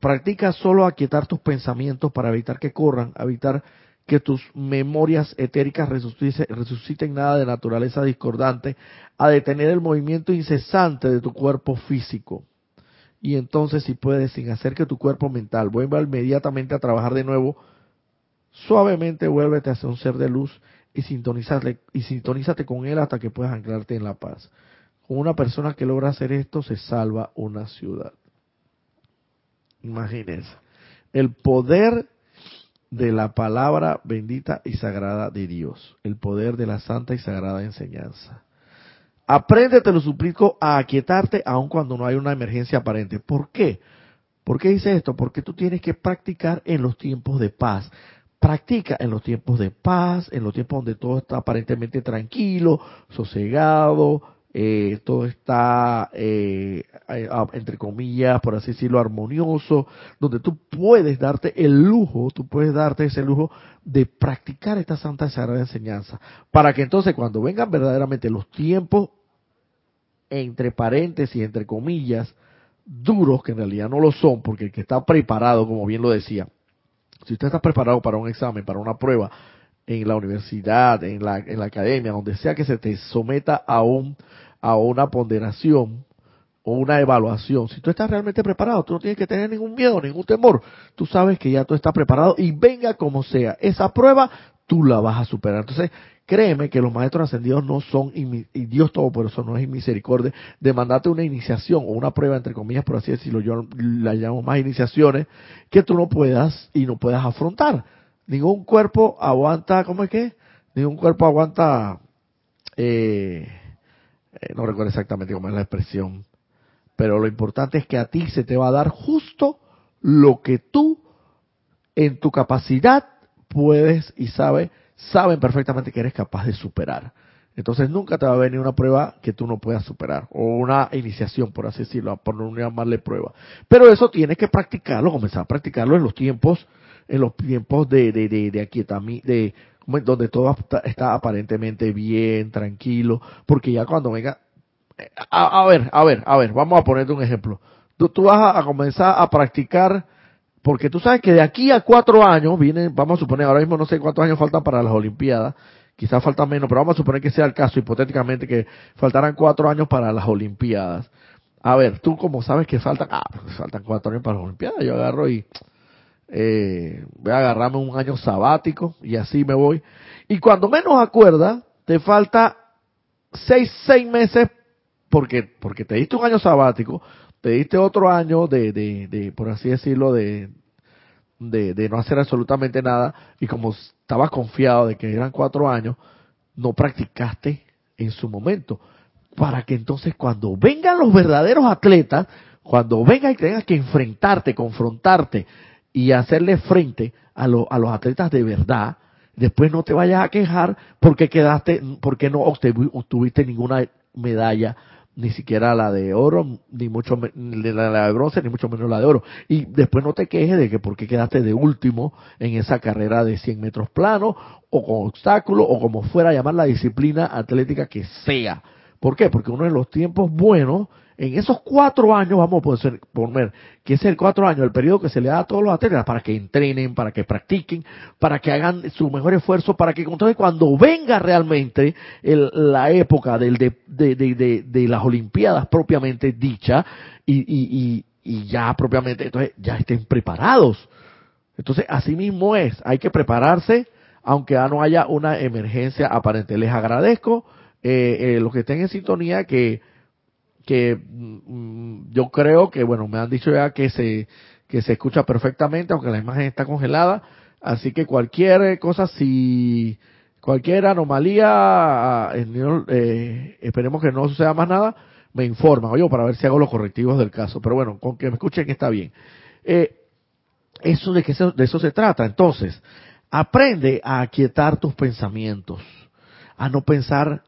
Speaker 1: Practica solo aquietar tus pensamientos para evitar que corran, evitar que tus memorias etéricas resuciten, resuciten nada de naturaleza discordante, a detener el movimiento incesante de tu cuerpo físico y entonces si puedes, sin hacer que tu cuerpo mental vuelva inmediatamente a trabajar de nuevo, suavemente vuélvete a ser un ser de luz y, y sintonízate con él hasta que puedas anclarte en la paz. Con una persona que logra hacer esto se salva una ciudad. Imagínense. El poder de la palabra bendita y sagrada de Dios. El poder de la santa y sagrada enseñanza. Aprende, te lo suplico, a aquietarte aun cuando no hay una emergencia aparente. ¿Por qué? ¿Por qué dice esto? Porque tú tienes que practicar en los tiempos de paz. Practica en los tiempos de paz, en los tiempos donde todo está aparentemente tranquilo, sosegado, eh, todo está, eh, entre comillas, por así decirlo, armonioso, donde tú puedes darte el lujo, tú puedes darte ese lujo de practicar esta santa y sagrada enseñanza, para que entonces cuando vengan verdaderamente los tiempos entre paréntesis, entre comillas, duros, que en realidad no lo son, porque el que está preparado, como bien lo decía, si usted está preparado para un examen, para una prueba, en la universidad, en la, en la academia, donde sea que se te someta a, un, a una ponderación o una evaluación, si tú estás realmente preparado, tú no tienes que tener ningún miedo, ningún temor, tú sabes que ya tú estás preparado y venga como sea, esa prueba tú la vas a superar. Entonces, Créeme que los maestros ascendidos no son, y Dios eso no es misericordia, de mandarte una iniciación o una prueba, entre comillas, por así decirlo, yo la llamo más iniciaciones, que tú no puedas y no puedas afrontar. Ningún cuerpo aguanta, ¿cómo es que? Ningún cuerpo aguanta, eh, eh, no recuerdo exactamente cómo es la expresión, pero lo importante es que a ti se te va a dar justo lo que tú, en tu capacidad, puedes y sabes saben perfectamente que eres capaz de superar. Entonces nunca te va a venir una prueba que tú no puedas superar, o una iniciación, por así decirlo, por no llamarle prueba. Pero eso tienes que practicarlo, comenzar a practicarlo en los tiempos, en los tiempos de, de, de, de de, donde todo está, aparentemente bien, tranquilo, porque ya cuando venga, a, ver, a ver, a ver, vamos a ponerte un ejemplo. Tú, tú vas a comenzar a practicar porque tú sabes que de aquí a cuatro años vienen, vamos a suponer, ahora mismo no sé cuántos años faltan para las Olimpiadas, quizás faltan menos, pero vamos a suponer que sea el caso, hipotéticamente, que faltaran cuatro años para las Olimpiadas. A ver, tú como sabes que faltan, ah, pues faltan cuatro años para las Olimpiadas, yo agarro y eh, voy a agarrarme un año sabático y así me voy. Y cuando menos acuerda, te falta seis, seis meses porque, porque te diste un año sabático, te diste otro año de, de, de por así decirlo, de, de, de, no hacer absolutamente nada y como estabas confiado de que eran cuatro años, no practicaste en su momento. Para que entonces cuando vengan los verdaderos atletas, cuando venga y tengas que enfrentarte, confrontarte y hacerle frente a, a los atletas de verdad, después no te vayas a quejar porque quedaste, porque no obtuviste ninguna medalla ni siquiera la de oro, ni mucho la de bronce, ni mucho menos la de oro. Y después no te quejes de que por qué quedaste de último en esa carrera de 100 metros plano, o con obstáculos, o como fuera a llamar la disciplina atlética que sea. ¿Por qué? Porque uno de los tiempos buenos en esos cuatro años, vamos a poner que es el cuatro años, el periodo que se le da a todos los atletas para que entrenen, para que practiquen, para que hagan su mejor esfuerzo, para que entonces cuando venga realmente la época del, de, las Olimpiadas propiamente dicha y, y, y, ya propiamente, entonces ya estén preparados. Entonces, así mismo es, hay que prepararse, aunque ya no haya una emergencia aparente. Les agradezco eh, eh, los que estén en sintonía que que mm, yo creo que, bueno, me han dicho ya que se, que se escucha perfectamente, aunque la imagen está congelada. Así que cualquier cosa, si cualquier anomalía, eh, esperemos que no suceda más nada, me informan, oye, para ver si hago los correctivos del caso. Pero bueno, con que me escuchen está bien. Eh, eso de que de eso se trata. Entonces, aprende a aquietar tus pensamientos, a no pensar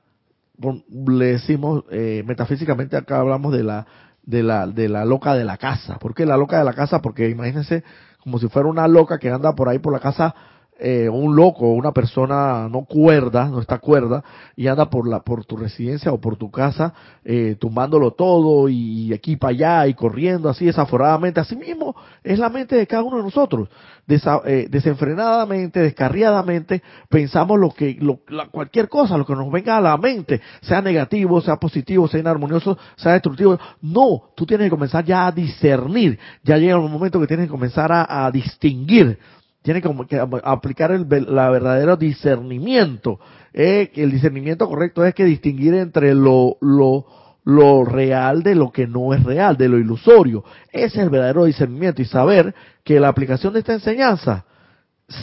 Speaker 1: le decimos eh, metafísicamente acá hablamos de la de la de la loca de la casa. ¿Por qué la loca de la casa? Porque imagínense como si fuera una loca que anda por ahí por la casa eh, un loco, una persona no cuerda, no está cuerda, y anda por la, por tu residencia o por tu casa, eh, tumbándolo todo y aquí para allá y corriendo así desaforadamente. Así mismo es la mente de cada uno de nosotros. Eh, desenfrenadamente, descarriadamente, pensamos lo que, lo, cualquier cosa, lo que nos venga a la mente, sea negativo, sea positivo, sea inarmonioso, sea destructivo. No, tú tienes que comenzar ya a discernir. Ya llega un momento que tienes que comenzar a distinguir tiene que aplicar el la verdadero discernimiento. Eh, el discernimiento correcto es que distinguir entre lo, lo, lo real de lo que no es real, de lo ilusorio. Ese es el verdadero discernimiento y saber que la aplicación de esta enseñanza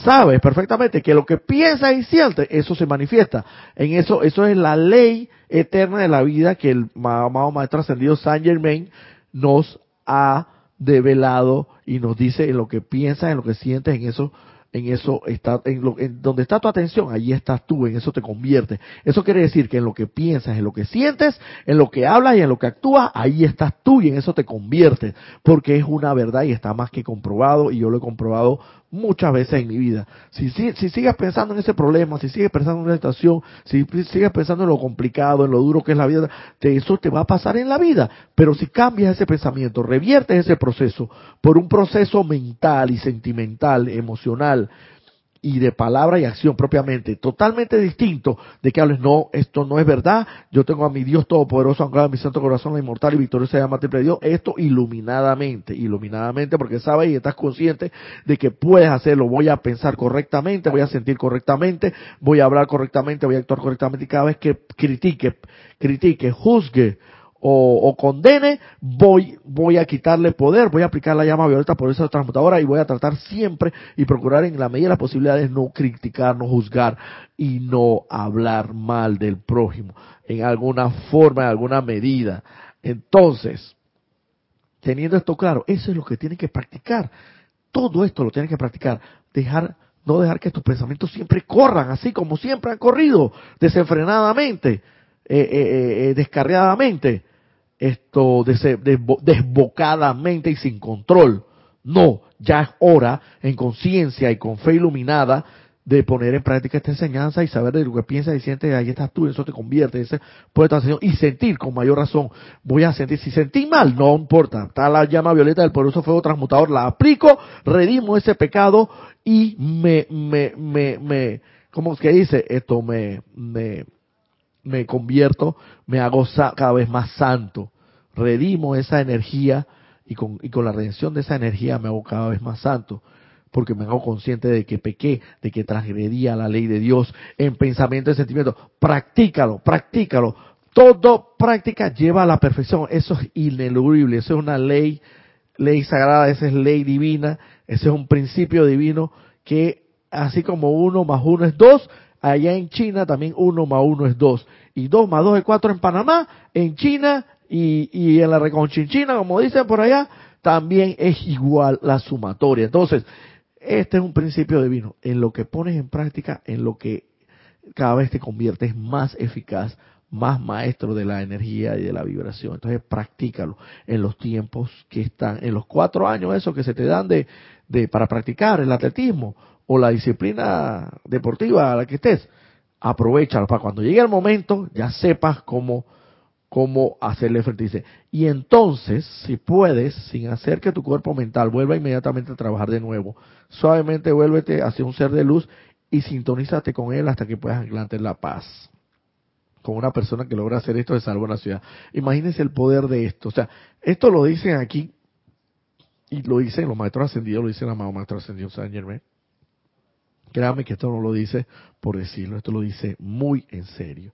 Speaker 1: sabes perfectamente que lo que piensas y sientes, eso se manifiesta. En eso, eso es la ley eterna de la vida que el amado maestro ascendido Saint Germain nos ha develado y nos dice en lo que piensas, en lo que sientes, en eso, en eso está, en, lo, en donde está tu atención, allí estás tú, en eso te conviertes. Eso quiere decir que en lo que piensas, en lo que sientes, en lo que hablas y en lo que actúas, ahí estás tú y en eso te conviertes, porque es una verdad y está más que comprobado y yo lo he comprobado muchas veces en mi vida. Si, si, si sigues pensando en ese problema, si sigues pensando en una situación, si sigues pensando en lo complicado, en lo duro que es la vida, eso te va a pasar en la vida. Pero si cambias ese pensamiento, reviertes ese proceso por un proceso mental y sentimental, emocional, y de palabra y acción propiamente, totalmente distinto de que hables, no, esto no es verdad, yo tengo a mi Dios Todopoderoso anclado en mi santo corazón, la inmortal y victoriosa llama de Dios, esto iluminadamente, iluminadamente, porque sabes y estás consciente de que puedes hacerlo, voy a pensar correctamente, voy a sentir correctamente, voy a hablar correctamente, voy a actuar correctamente, y cada vez que critique, critique, juzgue, o, condene, voy, voy a quitarle poder, voy a aplicar la llama violeta por esa transmutadora y voy a tratar siempre y procurar en la medida de las posibilidades no criticar, no juzgar y no hablar mal del prójimo en alguna forma, en alguna medida. Entonces, teniendo esto claro, eso es lo que tienen que practicar. Todo esto lo tienen que practicar. Dejar, no dejar que tus pensamientos siempre corran, así como siempre han corrido, desenfrenadamente, eh, eh, eh descarriadamente esto desbocadamente y sin control. No, ya es hora en conciencia y con fe iluminada de poner en práctica esta enseñanza y saber de lo que piensas y sientes, ahí estás tú, eso te convierte, ese puede y sentir con mayor razón, voy a sentir, si sentí mal, no importa, está la llama violeta del poderoso fuego transmutador, la aplico, redimo ese pecado y me, me, me, me, ¿cómo es que dice? Esto me, me, me convierto, me hago cada vez más santo, redimo esa energía y con, y con la redención de esa energía me hago cada vez más santo, porque me hago consciente de que pequé, de que transgredía la ley de Dios en pensamiento y sentimiento. Practícalo, practícalo. Todo práctica lleva a la perfección. Eso es ineludible, eso es una ley, ley sagrada, esa es ley divina, ese es un principio divino que así como uno más uno es dos, Allá en China también uno más uno es dos. Y dos más dos es cuatro en Panamá, en China y, y en la Reconchinchina, como dicen por allá, también es igual la sumatoria. Entonces, este es un principio divino. En lo que pones en práctica, en lo que cada vez te conviertes más eficaz, más maestro de la energía y de la vibración. Entonces, practícalo en los tiempos que están, en los cuatro años esos que se te dan de, de para practicar el atletismo o la disciplina deportiva a la que estés, aprovechalo para cuando llegue el momento ya sepas cómo, cómo hacerle frente. Y entonces, si puedes, sin hacer que tu cuerpo mental vuelva inmediatamente a trabajar de nuevo, suavemente vuélvete hacia un ser de luz y sintonízate con él hasta que puedas anclarte en la paz. Con una persona que logra hacer esto de salvo una ciudad. Imagínense el poder de esto. O sea, esto lo dicen aquí, y lo dicen los maestros ascendidos, lo dicen la amado maestro ascendido San Germain. Créame que esto no lo dice por decirlo, esto lo dice muy en serio.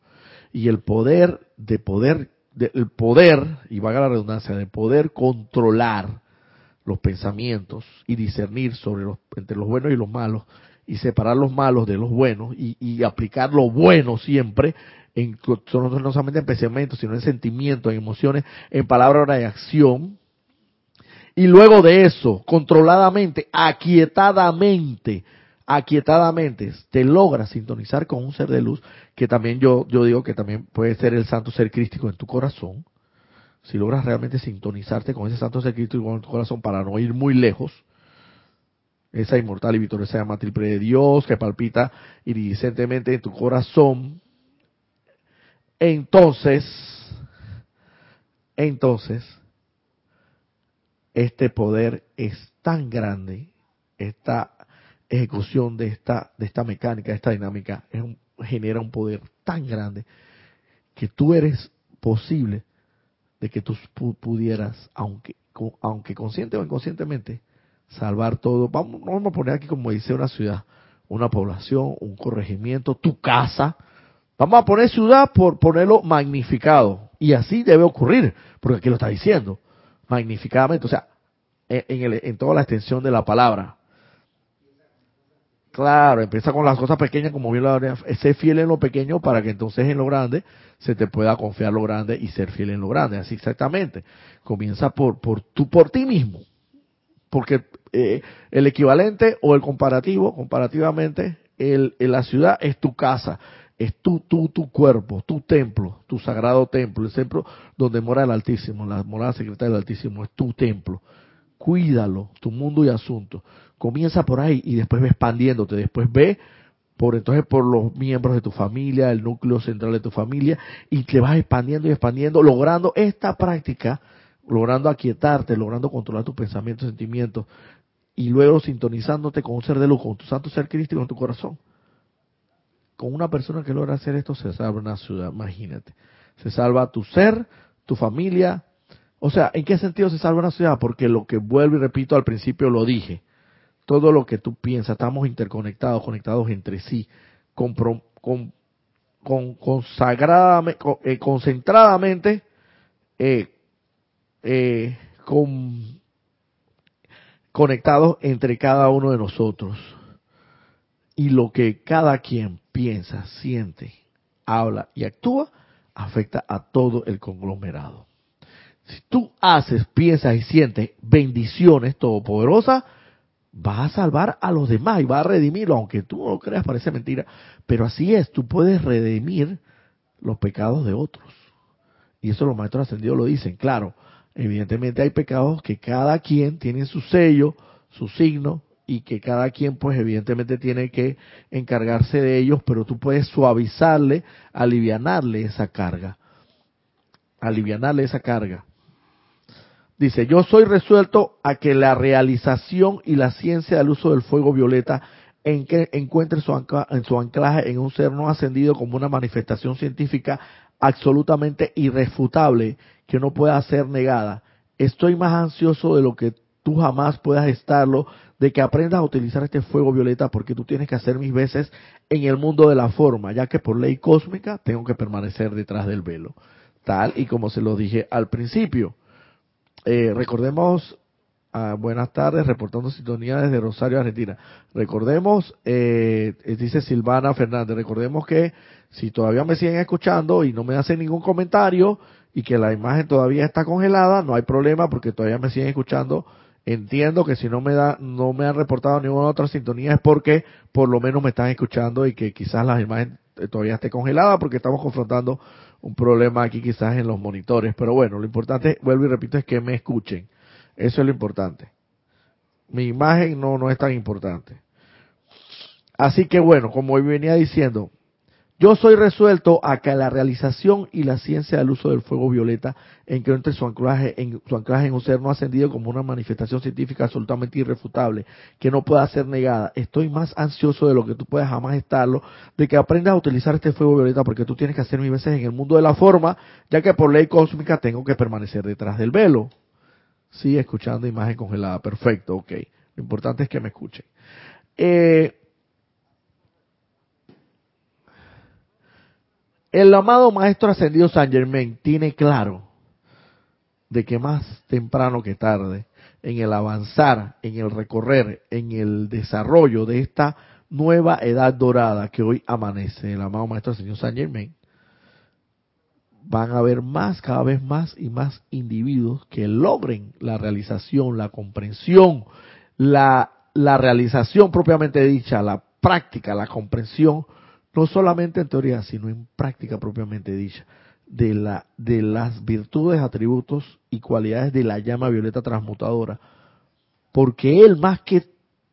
Speaker 1: Y el poder de poder, de, el poder, y valga la redundancia, de poder controlar los pensamientos y discernir sobre los, entre los buenos y los malos, y separar los malos de los buenos, y, y aplicar lo bueno siempre, en, no solamente en pensamientos, sino en sentimientos, en emociones, en palabras, de acción, y luego de eso, controladamente, aquietadamente, aquietadamente te logras sintonizar con un ser de luz, que también yo, yo digo que también puede ser el santo ser crístico en tu corazón, si logras realmente sintonizarte con ese santo ser crístico en tu corazón para no ir muy lejos, esa inmortal y victoriosa llama triple de Dios que palpita iridicentemente en tu corazón, entonces, entonces, este poder es tan grande, esta ejecución de esta, de esta mecánica, de esta dinámica, es genera un poder tan grande que tú eres posible de que tú pudieras, aunque, aunque consciente o inconscientemente, salvar todo. Vamos, vamos a poner aquí como dice una ciudad, una población, un corregimiento, tu casa. Vamos a poner ciudad por ponerlo magnificado. Y así debe ocurrir, porque aquí lo está diciendo, magnificadamente, o sea, en, en toda la extensión de la palabra. Claro, empieza con las cosas pequeñas, como bien lo sé fiel en lo pequeño para que entonces en lo grande se te pueda confiar lo grande y ser fiel en lo grande. Así exactamente. Comienza por, por, tú, por ti mismo. Porque eh, el equivalente o el comparativo, comparativamente, el, la ciudad es tu casa, es tu, tu, tu cuerpo, tu templo, tu sagrado templo, el templo donde mora el Altísimo, la morada secreta del Altísimo, es tu templo. Cuídalo, tu mundo y asunto comienza por ahí y después ve expandiéndote, después ve por entonces por los miembros de tu familia, el núcleo central de tu familia, y te vas expandiendo y expandiendo, logrando esta práctica, logrando aquietarte, logrando controlar tus pensamientos, sentimientos, y luego sintonizándote con un ser de luz, con tu santo ser crístico en tu corazón. Con una persona que logra hacer esto se salva una ciudad, imagínate. Se salva tu ser, tu familia. O sea, ¿en qué sentido se salva una ciudad? Porque lo que vuelvo y repito al principio lo dije todo lo que tú piensas, estamos interconectados, conectados entre sí, con, con, con eh, concentradamente, eh, eh, con, conectados entre cada uno de nosotros. Y lo que cada quien piensa, siente, habla y actúa, afecta a todo el conglomerado. Si tú haces, piensas y sientes bendiciones todopoderosas, vas a salvar a los demás y vas a redimirlo, aunque tú no lo creas, parece mentira, pero así es, tú puedes redimir los pecados de otros. Y eso los maestros ascendidos lo dicen, claro, evidentemente hay pecados que cada quien tiene su sello, su signo, y que cada quien pues evidentemente tiene que encargarse de ellos, pero tú puedes suavizarle, alivianarle esa carga, alivianarle esa carga. Dice, yo soy resuelto a que la realización y la ciencia del uso del fuego violeta en que encuentre su, su anclaje en un ser no ascendido como una manifestación científica absolutamente irrefutable que no pueda ser negada. Estoy más ansioso de lo que tú jamás puedas estarlo, de que aprendas a utilizar este fuego violeta porque tú tienes que hacer mis veces en el mundo de la forma, ya que por ley cósmica tengo que permanecer detrás del velo. Tal y como se lo dije al principio. Eh, recordemos, ah, buenas tardes, reportando sintonía desde Rosario, Argentina. Recordemos, eh, dice Silvana Fernández, recordemos que si todavía me siguen escuchando y no me hacen ningún comentario y que la imagen todavía está congelada, no hay problema porque todavía me siguen escuchando. Entiendo que si no me da, no me han reportado ninguna otra sintonía es porque por lo menos me están escuchando y que quizás la imagen todavía esté congelada porque estamos confrontando un problema aquí quizás en los monitores, pero bueno, lo importante, vuelvo y repito, es que me escuchen. Eso es lo importante. Mi imagen no, no es tan importante. Así que bueno, como venía diciendo, Yo soy resuelto a que la realización y la ciencia del uso del fuego violeta encuentre su anclaje en, su anclaje en un ser no ascendido como una manifestación científica absolutamente irrefutable, que no pueda ser negada. Estoy más ansioso de lo que tú puedas jamás estarlo, de que aprendas a utilizar este fuego violeta porque tú tienes que hacer mis veces en el mundo de la forma, ya que por ley cósmica tengo que permanecer detrás del velo. Sí, escuchando imagen congelada. Perfecto, ok. Lo importante es que me escuchen. Eh, El amado Maestro Ascendido San Germain tiene claro de que más temprano que tarde, en el avanzar, en el recorrer, en el desarrollo de esta nueva edad dorada que hoy amanece, el amado Maestro Ascendido San Germain, van a haber más, cada vez más y más individuos que logren la realización, la comprensión, la, la realización propiamente dicha, la práctica, la comprensión no solamente en teoría, sino en práctica propiamente dicha, de, la, de las virtudes, atributos y cualidades de la llama violeta transmutadora. Porque Él más que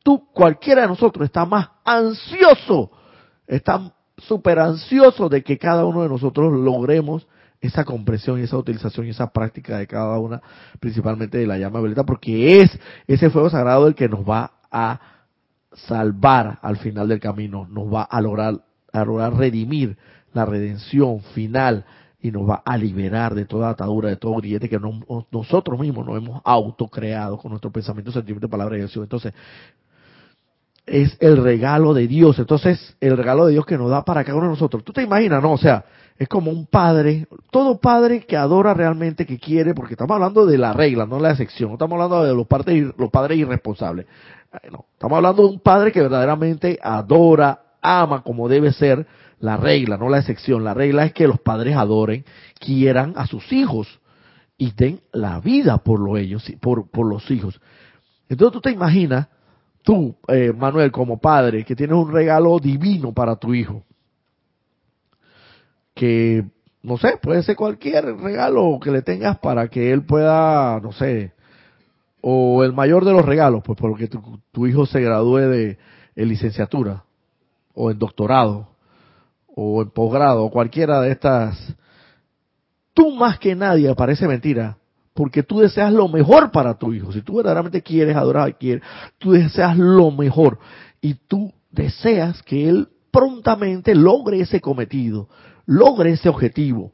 Speaker 1: tú, cualquiera de nosotros, está más ansioso, está súper ansioso de que cada uno de nosotros logremos esa comprensión y esa utilización y esa práctica de cada una, principalmente de la llama violeta, porque es ese fuego sagrado el que nos va a salvar al final del camino, nos va a lograr a redimir la redención final y nos va a liberar de toda atadura, de todo grillete que nosotros mismos nos hemos autocreado con nuestro pensamiento, sentimiento, palabra y acción. Entonces, es el regalo de Dios. Entonces, el regalo de Dios que nos da para cada uno de nosotros. Tú te imaginas, ¿no? O sea, es como un padre, todo padre que adora realmente, que quiere, porque estamos hablando de la regla, no la excepción. No estamos hablando de los padres, los padres irresponsables. No, estamos hablando de un padre que verdaderamente adora, ama como debe ser la regla, no la excepción. La regla es que los padres adoren, quieran a sus hijos y den la vida por, lo ellos, por, por los hijos. Entonces tú te imaginas, tú, eh, Manuel, como padre, que tienes un regalo divino para tu hijo. Que, no sé, puede ser cualquier regalo que le tengas para que él pueda, no sé, o el mayor de los regalos, pues porque tu, tu hijo se gradúe de licenciatura o en doctorado o en posgrado o cualquiera de estas, tú más que nadie parece mentira, porque tú deseas lo mejor para tu hijo. Si tú verdaderamente quieres adorar, quieres, tú deseas lo mejor y tú deseas que él prontamente logre ese cometido, logre ese objetivo.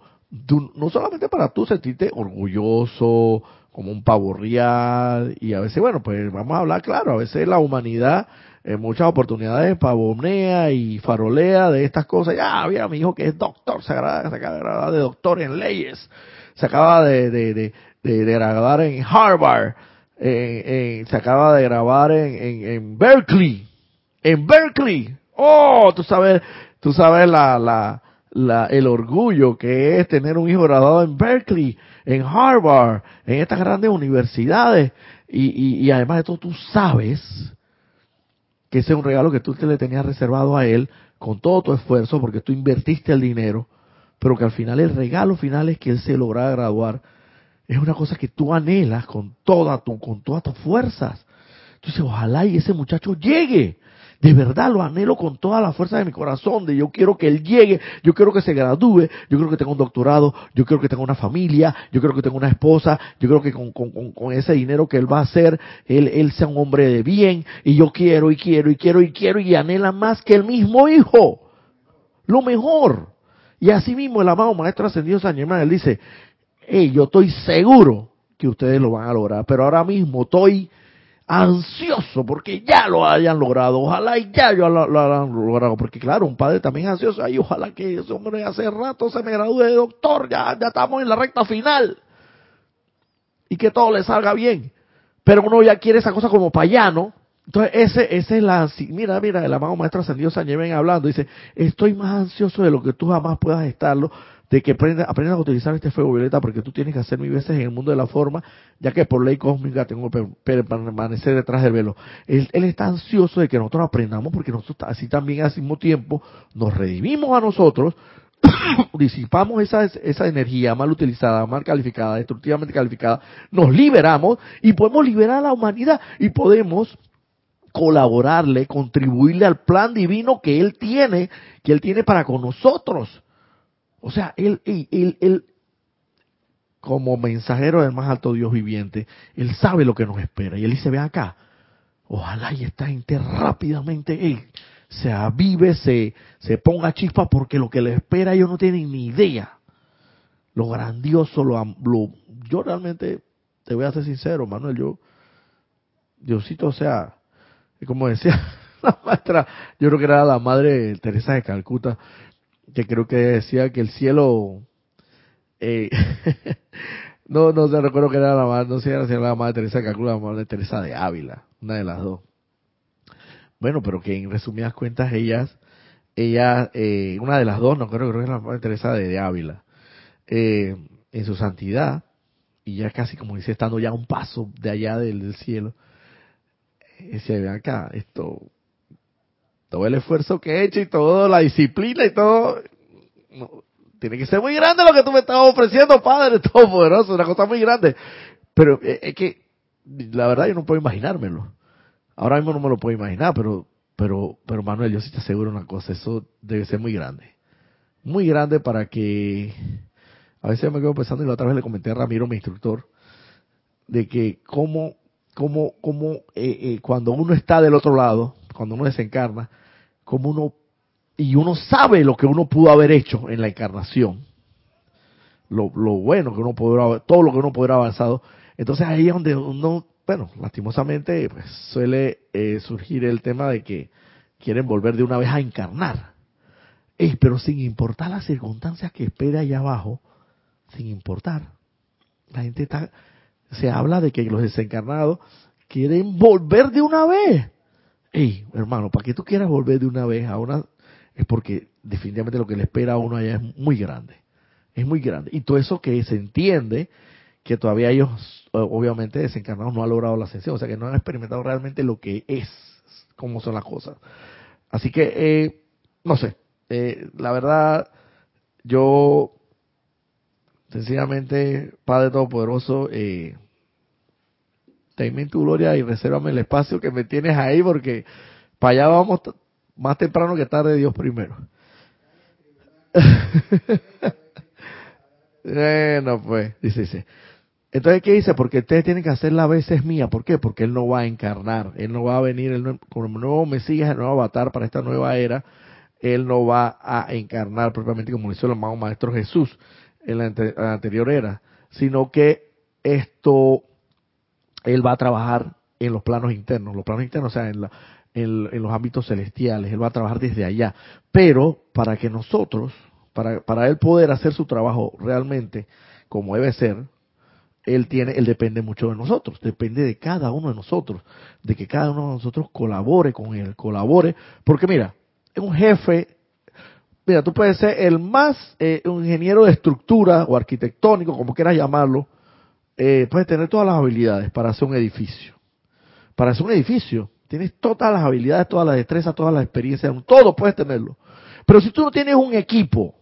Speaker 1: no solamente para tú sentirte orgulloso, como un pavo real, y a veces, bueno, pues vamos a hablar claro, a veces la humanidad en muchas oportunidades pavonea y farolea de estas cosas. Ya, mira, mi hijo que es doctor, se acaba, de doctor en leyes, se acaba de, de, de, de, graduar en Harvard, se acaba de grabar en, en, en, Berkeley, en Berkeley. Oh, tú sabes, tú sabes la, la, la, el orgullo que es tener un hijo graduado en Berkeley, en Harvard, en estas grandes universidades. Y, además de todo, tú sabes que ese es un regalo que tú te le tenías reservado a él con todo tu esfuerzo porque tú invertiste el dinero, pero que al final el regalo final es que él se lograra graduar. Es una cosa que tú anhelas con toda tu, con todas tus fuerzas. Entonces, ojalá y ese muchacho llegue. De verdad lo anhelo con toda la fuerza de mi corazón, de yo quiero que él llegue, yo quiero que se gradúe, yo quiero que tenga un doctorado, yo quiero que tenga una familia, yo quiero que tenga una esposa, yo creo que con, con, con ese dinero que él va a hacer, él, él sea un hombre de bien, y yo quiero y quiero y quiero y quiero y anhela más que el mismo hijo. Lo mejor. Y así mismo el amado Maestro Ascendido San Germán, él dice, hey, yo estoy seguro que ustedes lo van a lograr, pero ahora mismo estoy ansioso porque ya lo hayan logrado, ojalá y ya yo lo, hayan logrado, porque claro, un padre también ansioso, ay, ojalá que ese hombre hace rato se me gradúe de doctor, ya, ya estamos en la recta final, y que todo le salga bien, pero uno ya quiere esa cosa como payano, entonces ese, ese es la, mira, mira, el amado maestro ascendido San Lleven hablando, dice, estoy más ansioso de lo que tú jamás puedas estarlo, de que aprendas, a utilizar este fuego violeta porque tú tienes que hacer mil veces en el mundo de la forma, ya que por ley cósmica tengo que permanecer detrás del velo. Él, está ansioso de que nosotros aprendamos porque nosotros así también al mismo tiempo nos redimimos a nosotros, disipamos esa, esa energía mal utilizada, mal calificada, destructivamente calificada, nos liberamos y podemos liberar a la humanidad y podemos colaborarle, contribuirle al plan divino que Él tiene, que Él tiene para con nosotros. O sea, Él, él, él, como mensajero del más alto Dios viviente, Él sabe lo que nos espera. Y Él dice, ve acá, ojalá y esta gente rápidamente se avive, se, se ponga chispa, porque lo que le espera ellos no tienen ni idea. Lo grandioso, lo, lo yo realmente, te voy a ser sincero, Manuel, yo, Diosito, o sea, como decía la maestra, yo creo que era la madre Teresa de Calcuta, que creo que decía que el cielo, eh, no, no se recuerdo que era la madre, no sé era la madre Teresa de Teresa de Ávila, una de las dos. Bueno, pero que en resumidas cuentas ellas, ella, eh, una de las dos, no creo, creo que es la madre Teresa de, Ávila, eh, en su santidad, y ya casi como dice, estando ya un paso de allá del cielo, y se ve acá, esto, todo el esfuerzo que he hecho y toda la disciplina y todo, tiene que ser muy grande lo que tú me estás ofreciendo, Padre Todopoderoso, una cosa muy grande. Pero eh, es que, la verdad, yo no puedo imaginármelo. Ahora mismo no me lo puedo imaginar, pero, pero, pero Manuel, yo sí te aseguro una cosa, eso debe ser muy grande. Muy grande para que, a veces me quedo pensando y la otra vez le comenté a Ramiro, mi instructor, de que cómo como, como eh, eh, cuando uno está del otro lado, cuando uno desencarna, como uno, y uno sabe lo que uno pudo haber hecho en la encarnación, lo, bueno que uno haber, todo lo que uno pudo haber avanzado, entonces ahí es donde uno, bueno, lastimosamente, pues suele eh, surgir el tema de que quieren volver de una vez a encarnar. pero sin importar las circunstancias que espera allá abajo, sin importar, la gente está se habla de que los desencarnados quieren volver de una vez. Ey, hermano, para que tú quieras volver de una vez a una, es porque definitivamente lo que le espera a uno allá es muy grande. Es muy grande. Y todo eso que se entiende, que todavía ellos, obviamente, desencarnados no han logrado la ascensión, o sea que no han experimentado realmente lo que es, cómo son las cosas. Así que, eh, no sé, eh, la verdad, yo Sencillamente, Padre Todopoderoso, eh, tenme tu gloria y resérvame el espacio que me tienes ahí porque para allá vamos más temprano que tarde, Dios primero. bueno, pues, dice, dice. Entonces, ¿qué dice? Porque ustedes tienen que hacer la veces mía. ¿Por qué? Porque Él no va a encarnar. Él no va a venir el como nuevo Mesías, el nuevo avatar para esta nueva era. Él no va a encarnar propiamente como lo hizo el amado Maestro Jesús en la, anterior era, sino que esto, él va a trabajar en los planos internos, los planos internos, o sea, en, la, en, los ámbitos celestiales, él va a trabajar desde allá. Pero para que nosotros, para, para él poder hacer su trabajo realmente como debe ser, él tiene, él depende mucho de nosotros, depende de cada uno de nosotros, de que cada uno de nosotros colabore con él, colabore, porque mira, un jefe Mira, tú puedes ser el más eh, un ingeniero de estructura o arquitectónico, como quieras llamarlo, eh, puedes tener todas las habilidades para hacer un edificio. Para hacer un edificio, tienes todas las habilidades, todas las destrezas, todas las experiencias, todo puedes tenerlo. Pero si tú no tienes un equipo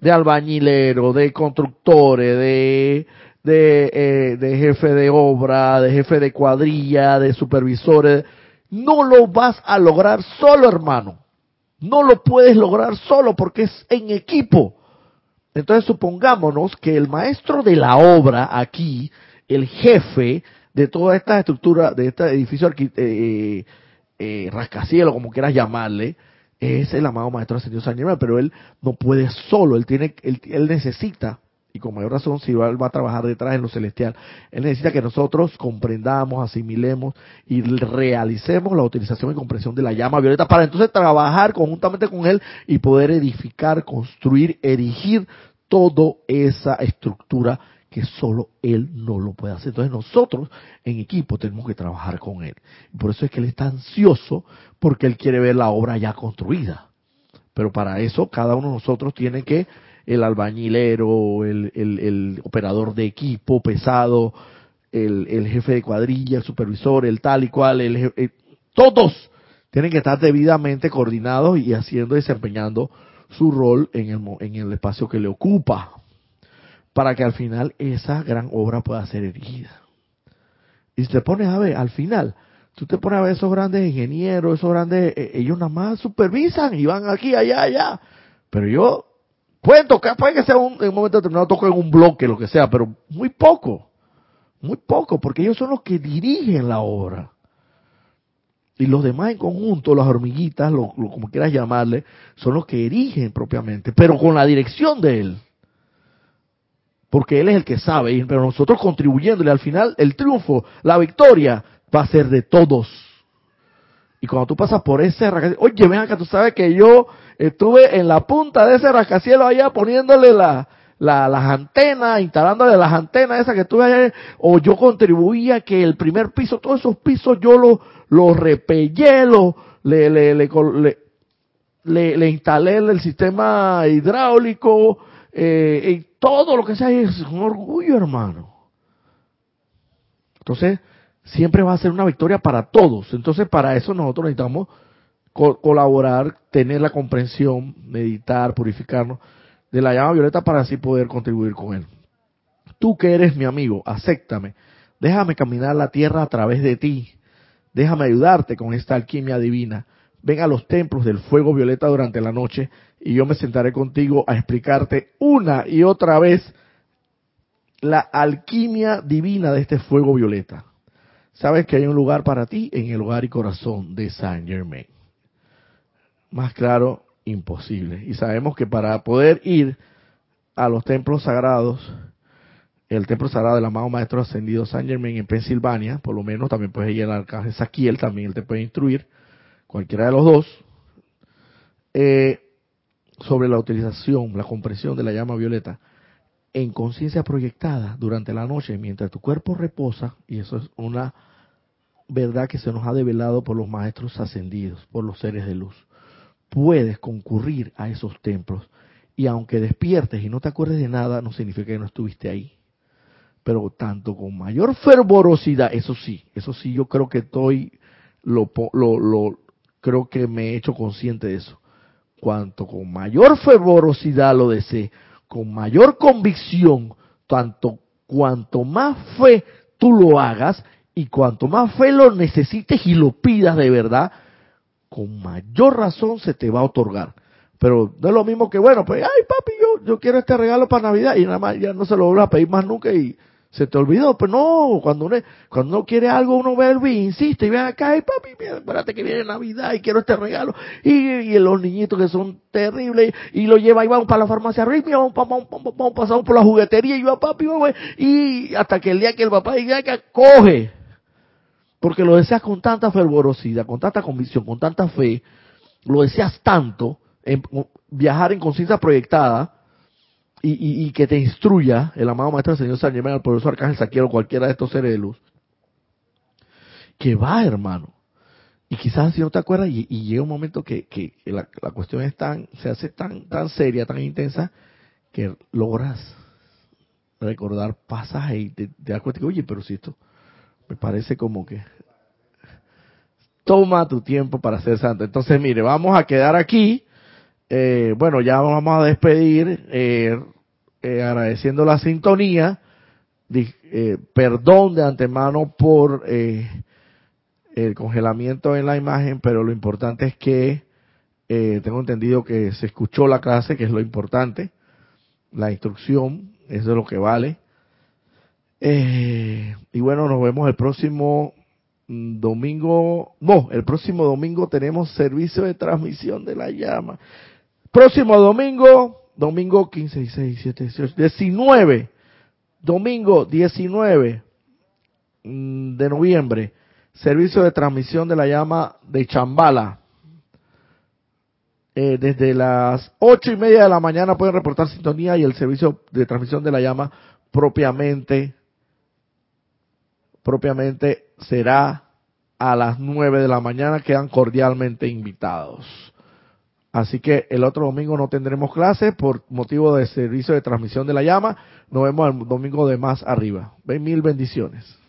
Speaker 1: de albañileros, de constructores, de, de, eh, de jefe de obra, de jefe de cuadrilla, de supervisores, no lo vas a lograr solo, hermano. No lo puedes lograr solo porque es en equipo. Entonces supongámonos que el maestro de la obra aquí, el jefe de toda esta estructura, de este edificio eh, eh, eh, rascacielo, como quieras llamarle, es el amado maestro ascendido San Germán, pero él no puede solo, él tiene, él, él necesita y con mayor razón si él va a trabajar detrás en lo celestial, él necesita que nosotros comprendamos, asimilemos y realicemos la utilización y comprensión de la llama violeta para entonces trabajar conjuntamente con él y poder edificar, construir, erigir toda esa estructura que solo él no lo puede hacer. Entonces nosotros en equipo tenemos que trabajar con él. por eso es que él está ansioso porque él quiere ver la obra ya construida. Pero para eso cada uno de nosotros tiene que el albañilero, el, el, operador de equipo pesado, el, el, jefe de cuadrilla, el supervisor, el tal y cual, el, todos tienen que estar debidamente coordinados y haciendo, desempeñando su rol en el, en el espacio que le ocupa, para que al final esa gran obra pueda ser erigida. Y si te pones a ver, al final, Tú te pones a ver esos grandes ingenieros, esos grandes, eh, ellos nada más supervisan y van aquí, allá, allá. Pero yo, pueden tocar, puede que sea un, en un momento determinado toquen un bloque, lo que sea, pero muy poco. Muy poco, porque ellos son los que dirigen la obra. Y los demás en conjunto, las hormiguitas, lo, como quieras llamarle, son los que erigen propiamente, pero con la dirección de él. Porque él es el que sabe, pero nosotros contribuyéndole al final, el triunfo, la victoria, va a ser de todos. Y cuando tú pasas por ese rascacielos, oye, ven acá, tú sabes que yo estuve en la punta de ese rascacielos allá poniéndole la, las antenas, instalándole las antenas esas que tuve allá, o yo contribuía que el primer piso, todos esos pisos yo los lo repellé, lo, le, le, le, le, instalé el sistema hidráulico, eh, y todo lo que sea, es un orgullo, hermano. Entonces, siempre va a ser una victoria para todos. Entonces, para eso nosotros necesitamos colaborar, tener la comprensión, meditar, purificarnos de la llama violeta para así poder contribuir con él. Tú que eres mi amigo, acéptame. Déjame caminar la tierra a través de ti. Déjame ayudarte con esta alquimia divina. Ven a los templos del fuego violeta durante la noche y yo me sentaré contigo a explicarte una y otra vez la alquimia divina de este fuego violeta. Sabes que hay un lugar para ti en el hogar y corazón de Saint Germain. Más claro, imposible. Y sabemos que para poder ir a los templos sagrados, el templo sagrado del amado Maestro Ascendido San Germain en Pensilvania, por lo menos también puedes ir al arcángel Saquiel, también él te puede instruir, cualquiera de los dos, eh, sobre la utilización, la comprensión de la llama violeta en conciencia proyectada durante la noche mientras tu cuerpo reposa, y eso es una verdad que se nos ha develado por los maestros ascendidos, por los seres de luz puedes concurrir a esos templos. Y aunque despiertes y no te acuerdes de nada, no significa que no estuviste ahí. Pero tanto con mayor fervorosidad, eso sí, eso sí, yo creo que estoy, lo, lo, lo, creo que me he hecho consciente de eso. Cuanto con mayor fervorosidad lo desee, con mayor convicción, tanto cuanto más fe tú lo hagas y cuanto más fe lo necesites y lo pidas de verdad, con mayor razón se te va a otorgar. Pero no es lo mismo que, bueno, pues, ay papi, yo, yo quiero este regalo para Navidad y nada más ya no se lo vuelve a pedir más nunca y se te olvidó. Pues no, cuando uno, cuando uno quiere algo, uno vuelve e insiste y ven acá, ay papi, mira, espérate que viene Navidad y quiero este regalo. Y, y los niñitos que son terribles y lo lleva y vamos para la farmacia arriba, vamos, vamos, vamos, vamos, pasamos por la juguetería y yo, papi, vamos, y hasta que el día que el papá diga que coge porque lo deseas con tanta fervorosidad, con tanta convicción, con tanta fe, lo deseas tanto, en, viajar en conciencia proyectada y, que te instruya el amado Maestro Señor San Germán, el profesor Arcángel Saquiero, cualquiera de estos seres de luz, que va, hermano. Y quizás si no te acuerdas, y, llega un momento que, la, cuestión es tan, se hace tan, tan seria, tan intensa, que logras recordar pasajes y te, te das cuenta oye, pero si esto, me parece como que toma tu tiempo para ser santo. Entonces, mire, vamos a quedar aquí. Eh, bueno, ya vamos a despedir eh, eh, agradeciendo la sintonía. perdón de antemano por el congelamiento en la imagen, pero lo importante es que tengo entendido que se escuchó la clase, que es lo importante. La instrucción, eso es lo que vale. Eh, y bueno, nos vemos el próximo mm, domingo. No, el próximo domingo tenemos servicio de transmisión de la llama. Próximo domingo, domingo 15, 16, 17, 18, 19. Domingo 19 mm, de noviembre. Servicio de transmisión de la llama de Chambala. Eh, desde las ocho y media de la mañana pueden reportar sintonía y el servicio de transmisión de la llama propiamente propiamente será a las 9 de la mañana, quedan cordialmente invitados. Así que el otro domingo no tendremos clase por motivo de servicio de transmisión de la llama. Nos vemos el domingo de más arriba. Mil bendiciones.